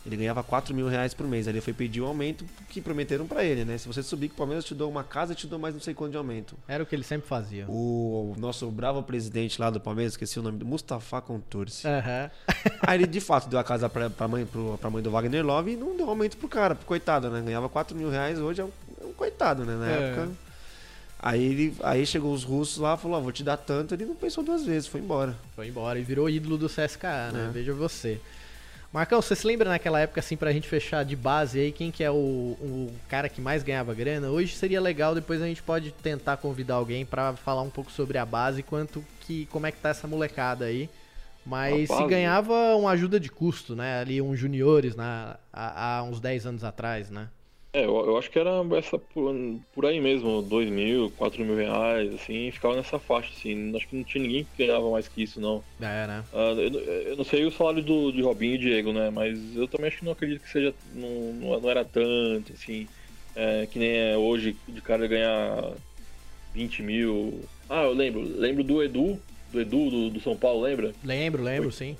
ele ganhava 4 mil reais por mês. Aí ele foi pedir um aumento que prometeram para ele, né? Se você subir com o Palmeiras, eu te dou uma casa te dou mais não sei quanto de aumento. Era o que ele sempre fazia. O, o nosso bravo presidente lá do Palmeiras, esqueci o nome, do Mustafa Contursi. Uhum. Aí ele de fato deu a casa pra, pra, mãe, pro, pra mãe do Wagner Love e não deu aumento pro cara, pro coitado, né? Ganhava 4 mil reais, hoje é um, é um coitado, né? Na é. época. Aí, ele, aí chegou os russos lá, falou, ah, vou te dar tanto. Ele não pensou duas vezes, foi embora. Foi embora e virou ídolo do CSKA, né? É. Veja você. Marcão, você se lembra naquela época, assim, pra gente fechar de base aí, quem que é o, o cara que mais ganhava grana? Hoje seria legal, depois a gente pode tentar convidar alguém pra falar um pouco sobre a base, quanto que, como é que tá essa molecada aí. Mas se ganhava uma ajuda de custo, né? Ali uns juniores na, há, há uns 10 anos atrás, né? É, eu, eu acho que era essa por, por aí mesmo, 2 mil, 4 mil reais, assim, ficava nessa faixa, assim. Acho que não tinha ninguém que ganhava mais que isso, não. É, né? Ah, eu, não- eu não sei o salário do, de Robinho e Diego, né? Mas eu também acho que não acredito que seja. Não, não, era tanto, assim. é, que nem é hoje de cara ganhar 20 mil. Ah, eu lembro. Lembro do Edu, do Edu do, do São Paulo, lembra? Lembro, lembro, sim.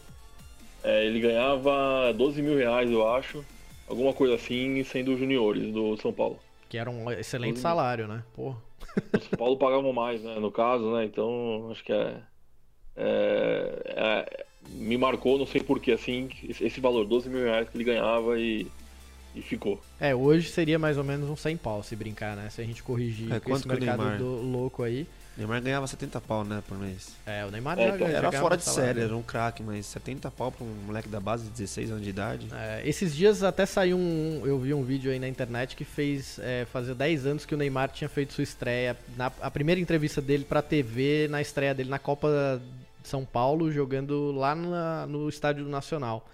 É, ele ganhava 12 mil reais, eu acho. Alguma coisa assim, sendo juniores do São Paulo. Que era um excelente salário, né? Pô. O São Paulo pagava mais, né? No caso, né? Então, acho que é. é- é- me marcou, não sei porquê, assim, esse valor, 12 mil reais que ele ganhava e, e ficou. É, hoje seria mais ou menos uns 100 pau se brincar, né? Se a gente corrigir É, com esse mercado do- louco aí. Neymar ganhava 70 pau, né, por mês. É, o Neymar É, já- então, já Era fora de salário. série, era um craque, mas 70 pau pra um moleque da base de 16 anos de idade. É, esses dias até saiu um. Eu vi um vídeo aí na internet que fez. É, fazia 10 anos que o Neymar tinha feito sua estreia. Na, a primeira entrevista dele pra TV na estreia dele na Copa de São Paulo, jogando lá na- no Estádio Nacional.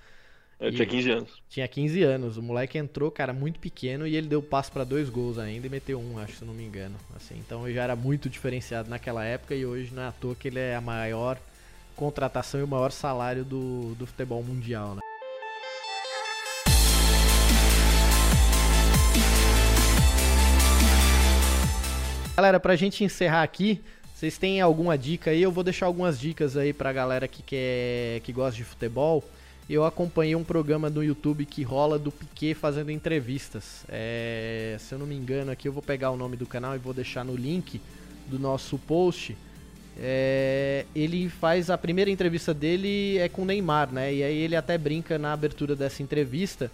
Eu E- tinha 15 anos. Tinha 15 anos. O moleque entrou, cara, muito pequeno e ele deu passo pra dois gols ainda e meteu um, acho, se não me engano. Assim, então ele já era muito diferenciado naquela época e hoje não é à toa que ele é a maior contratação e o maior salário do, do futebol mundial, né? Galera, pra gente encerrar aqui, vocês têm alguma dica aí? Eu vou deixar algumas dicas aí pra galera que quer que gosta de futebol. Eu acompanhei um programa no YouTube que rola do Piquet fazendo entrevistas. É, se eu não me engano aqui, eu vou pegar o nome do canal e vou deixar no link do nosso post. É, ele faz a primeira entrevista dele é com Neymar, né? E aí ele até brinca na abertura dessa entrevista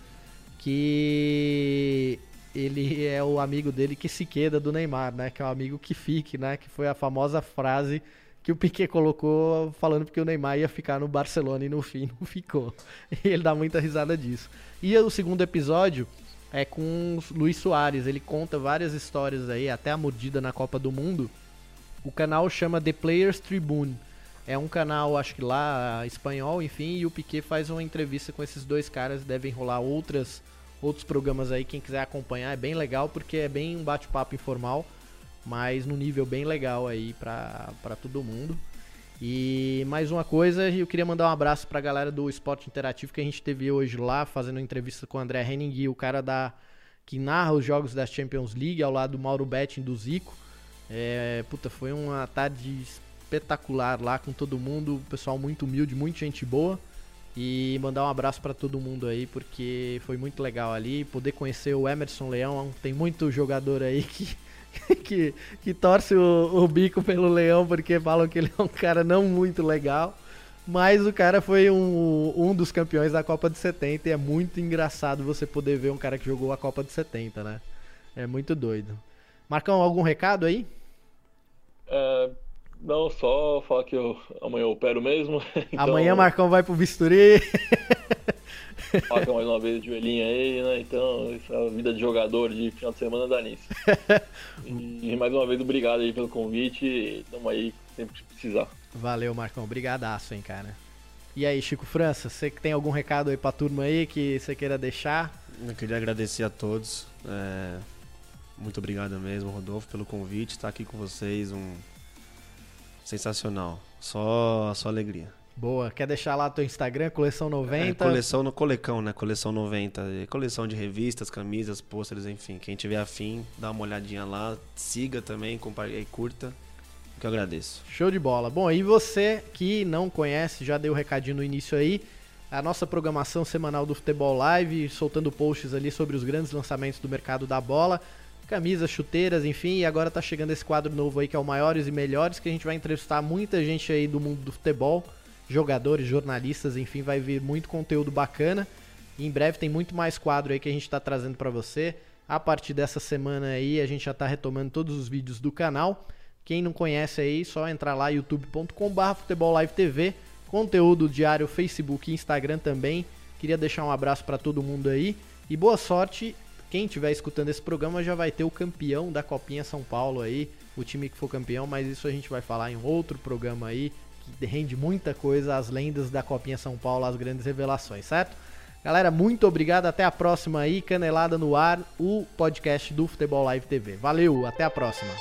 que ele é o amigo dele que se queda do Neymar, né? Que é o amigo que fique, né? Que foi a famosa frase que o Piquet colocou falando porque o Neymar ia ficar no Barcelona e no fim não ficou. E ele dá muita risada disso. E o segundo episódio é com o Luiz Soares. Ele conta várias histórias aí, até a mordida na Copa do Mundo. O canal chama The Players Tribune. É um canal, acho que lá, espanhol, enfim, e o Piquet faz uma entrevista com esses dois caras. Devem rolar outras, outros programas aí, quem quiser acompanhar. É bem legal, porque é bem um bate-papo informal, mas num nível bem legal aí pra todo mundo. E mais uma coisa, eu queria mandar um abraço pra galera do Esporte Interativo que a gente teve hoje lá, fazendo entrevista com o André Henning, o cara da que narra os jogos da Champions League, ao lado do Mauro Betting do Zico. É, puta, foi uma tarde espetacular lá com todo mundo, pessoal muito humilde, muita gente boa. E mandar um abraço pra todo mundo aí, porque foi muito legal ali. Poder conhecer o Emerson Leão, tem muito jogador aí que, que, que torce o, o bico pelo Leão, porque falam que ele é um cara não muito legal. Mas o cara foi um, um dos campeões da Copa de 70 e é muito engraçado você poder ver um cara que jogou a Copa de 70, né? É muito doido. Marcão, algum recado aí? É, não, só falar que eu, amanhã eu opero mesmo. Então, Amanhã Marcão vai pro bisturi. Faca mais uma vez de joelhinho aí, né? Então, essa vida de jogador de final de semana dá nisso. E mais uma vez, obrigado aí pelo convite. Tamo aí sempre que precisar. Valeu, Marcão. Obrigadaço, hein, cara. E aí, Chico França, você que tem algum recado aí pra turma aí que você queira deixar? Eu queria agradecer a todos. é, Muito obrigado mesmo, Rodolfo, pelo convite. Estar aqui com vocês, um sensacional. Só, só alegria. Boa. Quer deixar lá teu Instagram, coleção 90? É, coleção no Colecão, né? Coleção 90. É, Coleção de revistas, camisas, pôsteres, enfim. Quem tiver afim, dá uma olhadinha lá. Siga também, compartilhe e curta. Que eu agradeço. Show de bola. Bom, e você que não conhece, já deu o recadinho no início aí. A nossa programação semanal do Futebol Live, soltando posts ali sobre os grandes lançamentos do mercado da bola. Camisas, chuteiras, enfim. E agora tá chegando esse quadro novo aí que é o Maiores e Melhores, que a gente vai entrevistar muita gente aí do mundo do futebol. Jogadores, jornalistas, enfim, vai vir muito conteúdo bacana. E em breve tem muito mais quadro aí que a gente tá trazendo para você. A partir dessa semana aí, a gente já tá retomando todos os vídeos do canal. Quem não conhece aí, só entrar lá youtube.com.br Futebol Live TV, conteúdo diário, Facebook e Instagram também. Queria deixar um abraço para todo mundo aí e boa sorte. Quem estiver escutando esse programa já vai ter o campeão da Copinha São Paulo aí, o time que for campeão, mas isso a gente vai falar em outro programa aí, que rende muita coisa, as lendas da Copinha São Paulo, as grandes revelações, certo? Galera, muito obrigado, até a próxima aí, Canelada no ar, o podcast do Futebol Live TV. Valeu, até a próxima.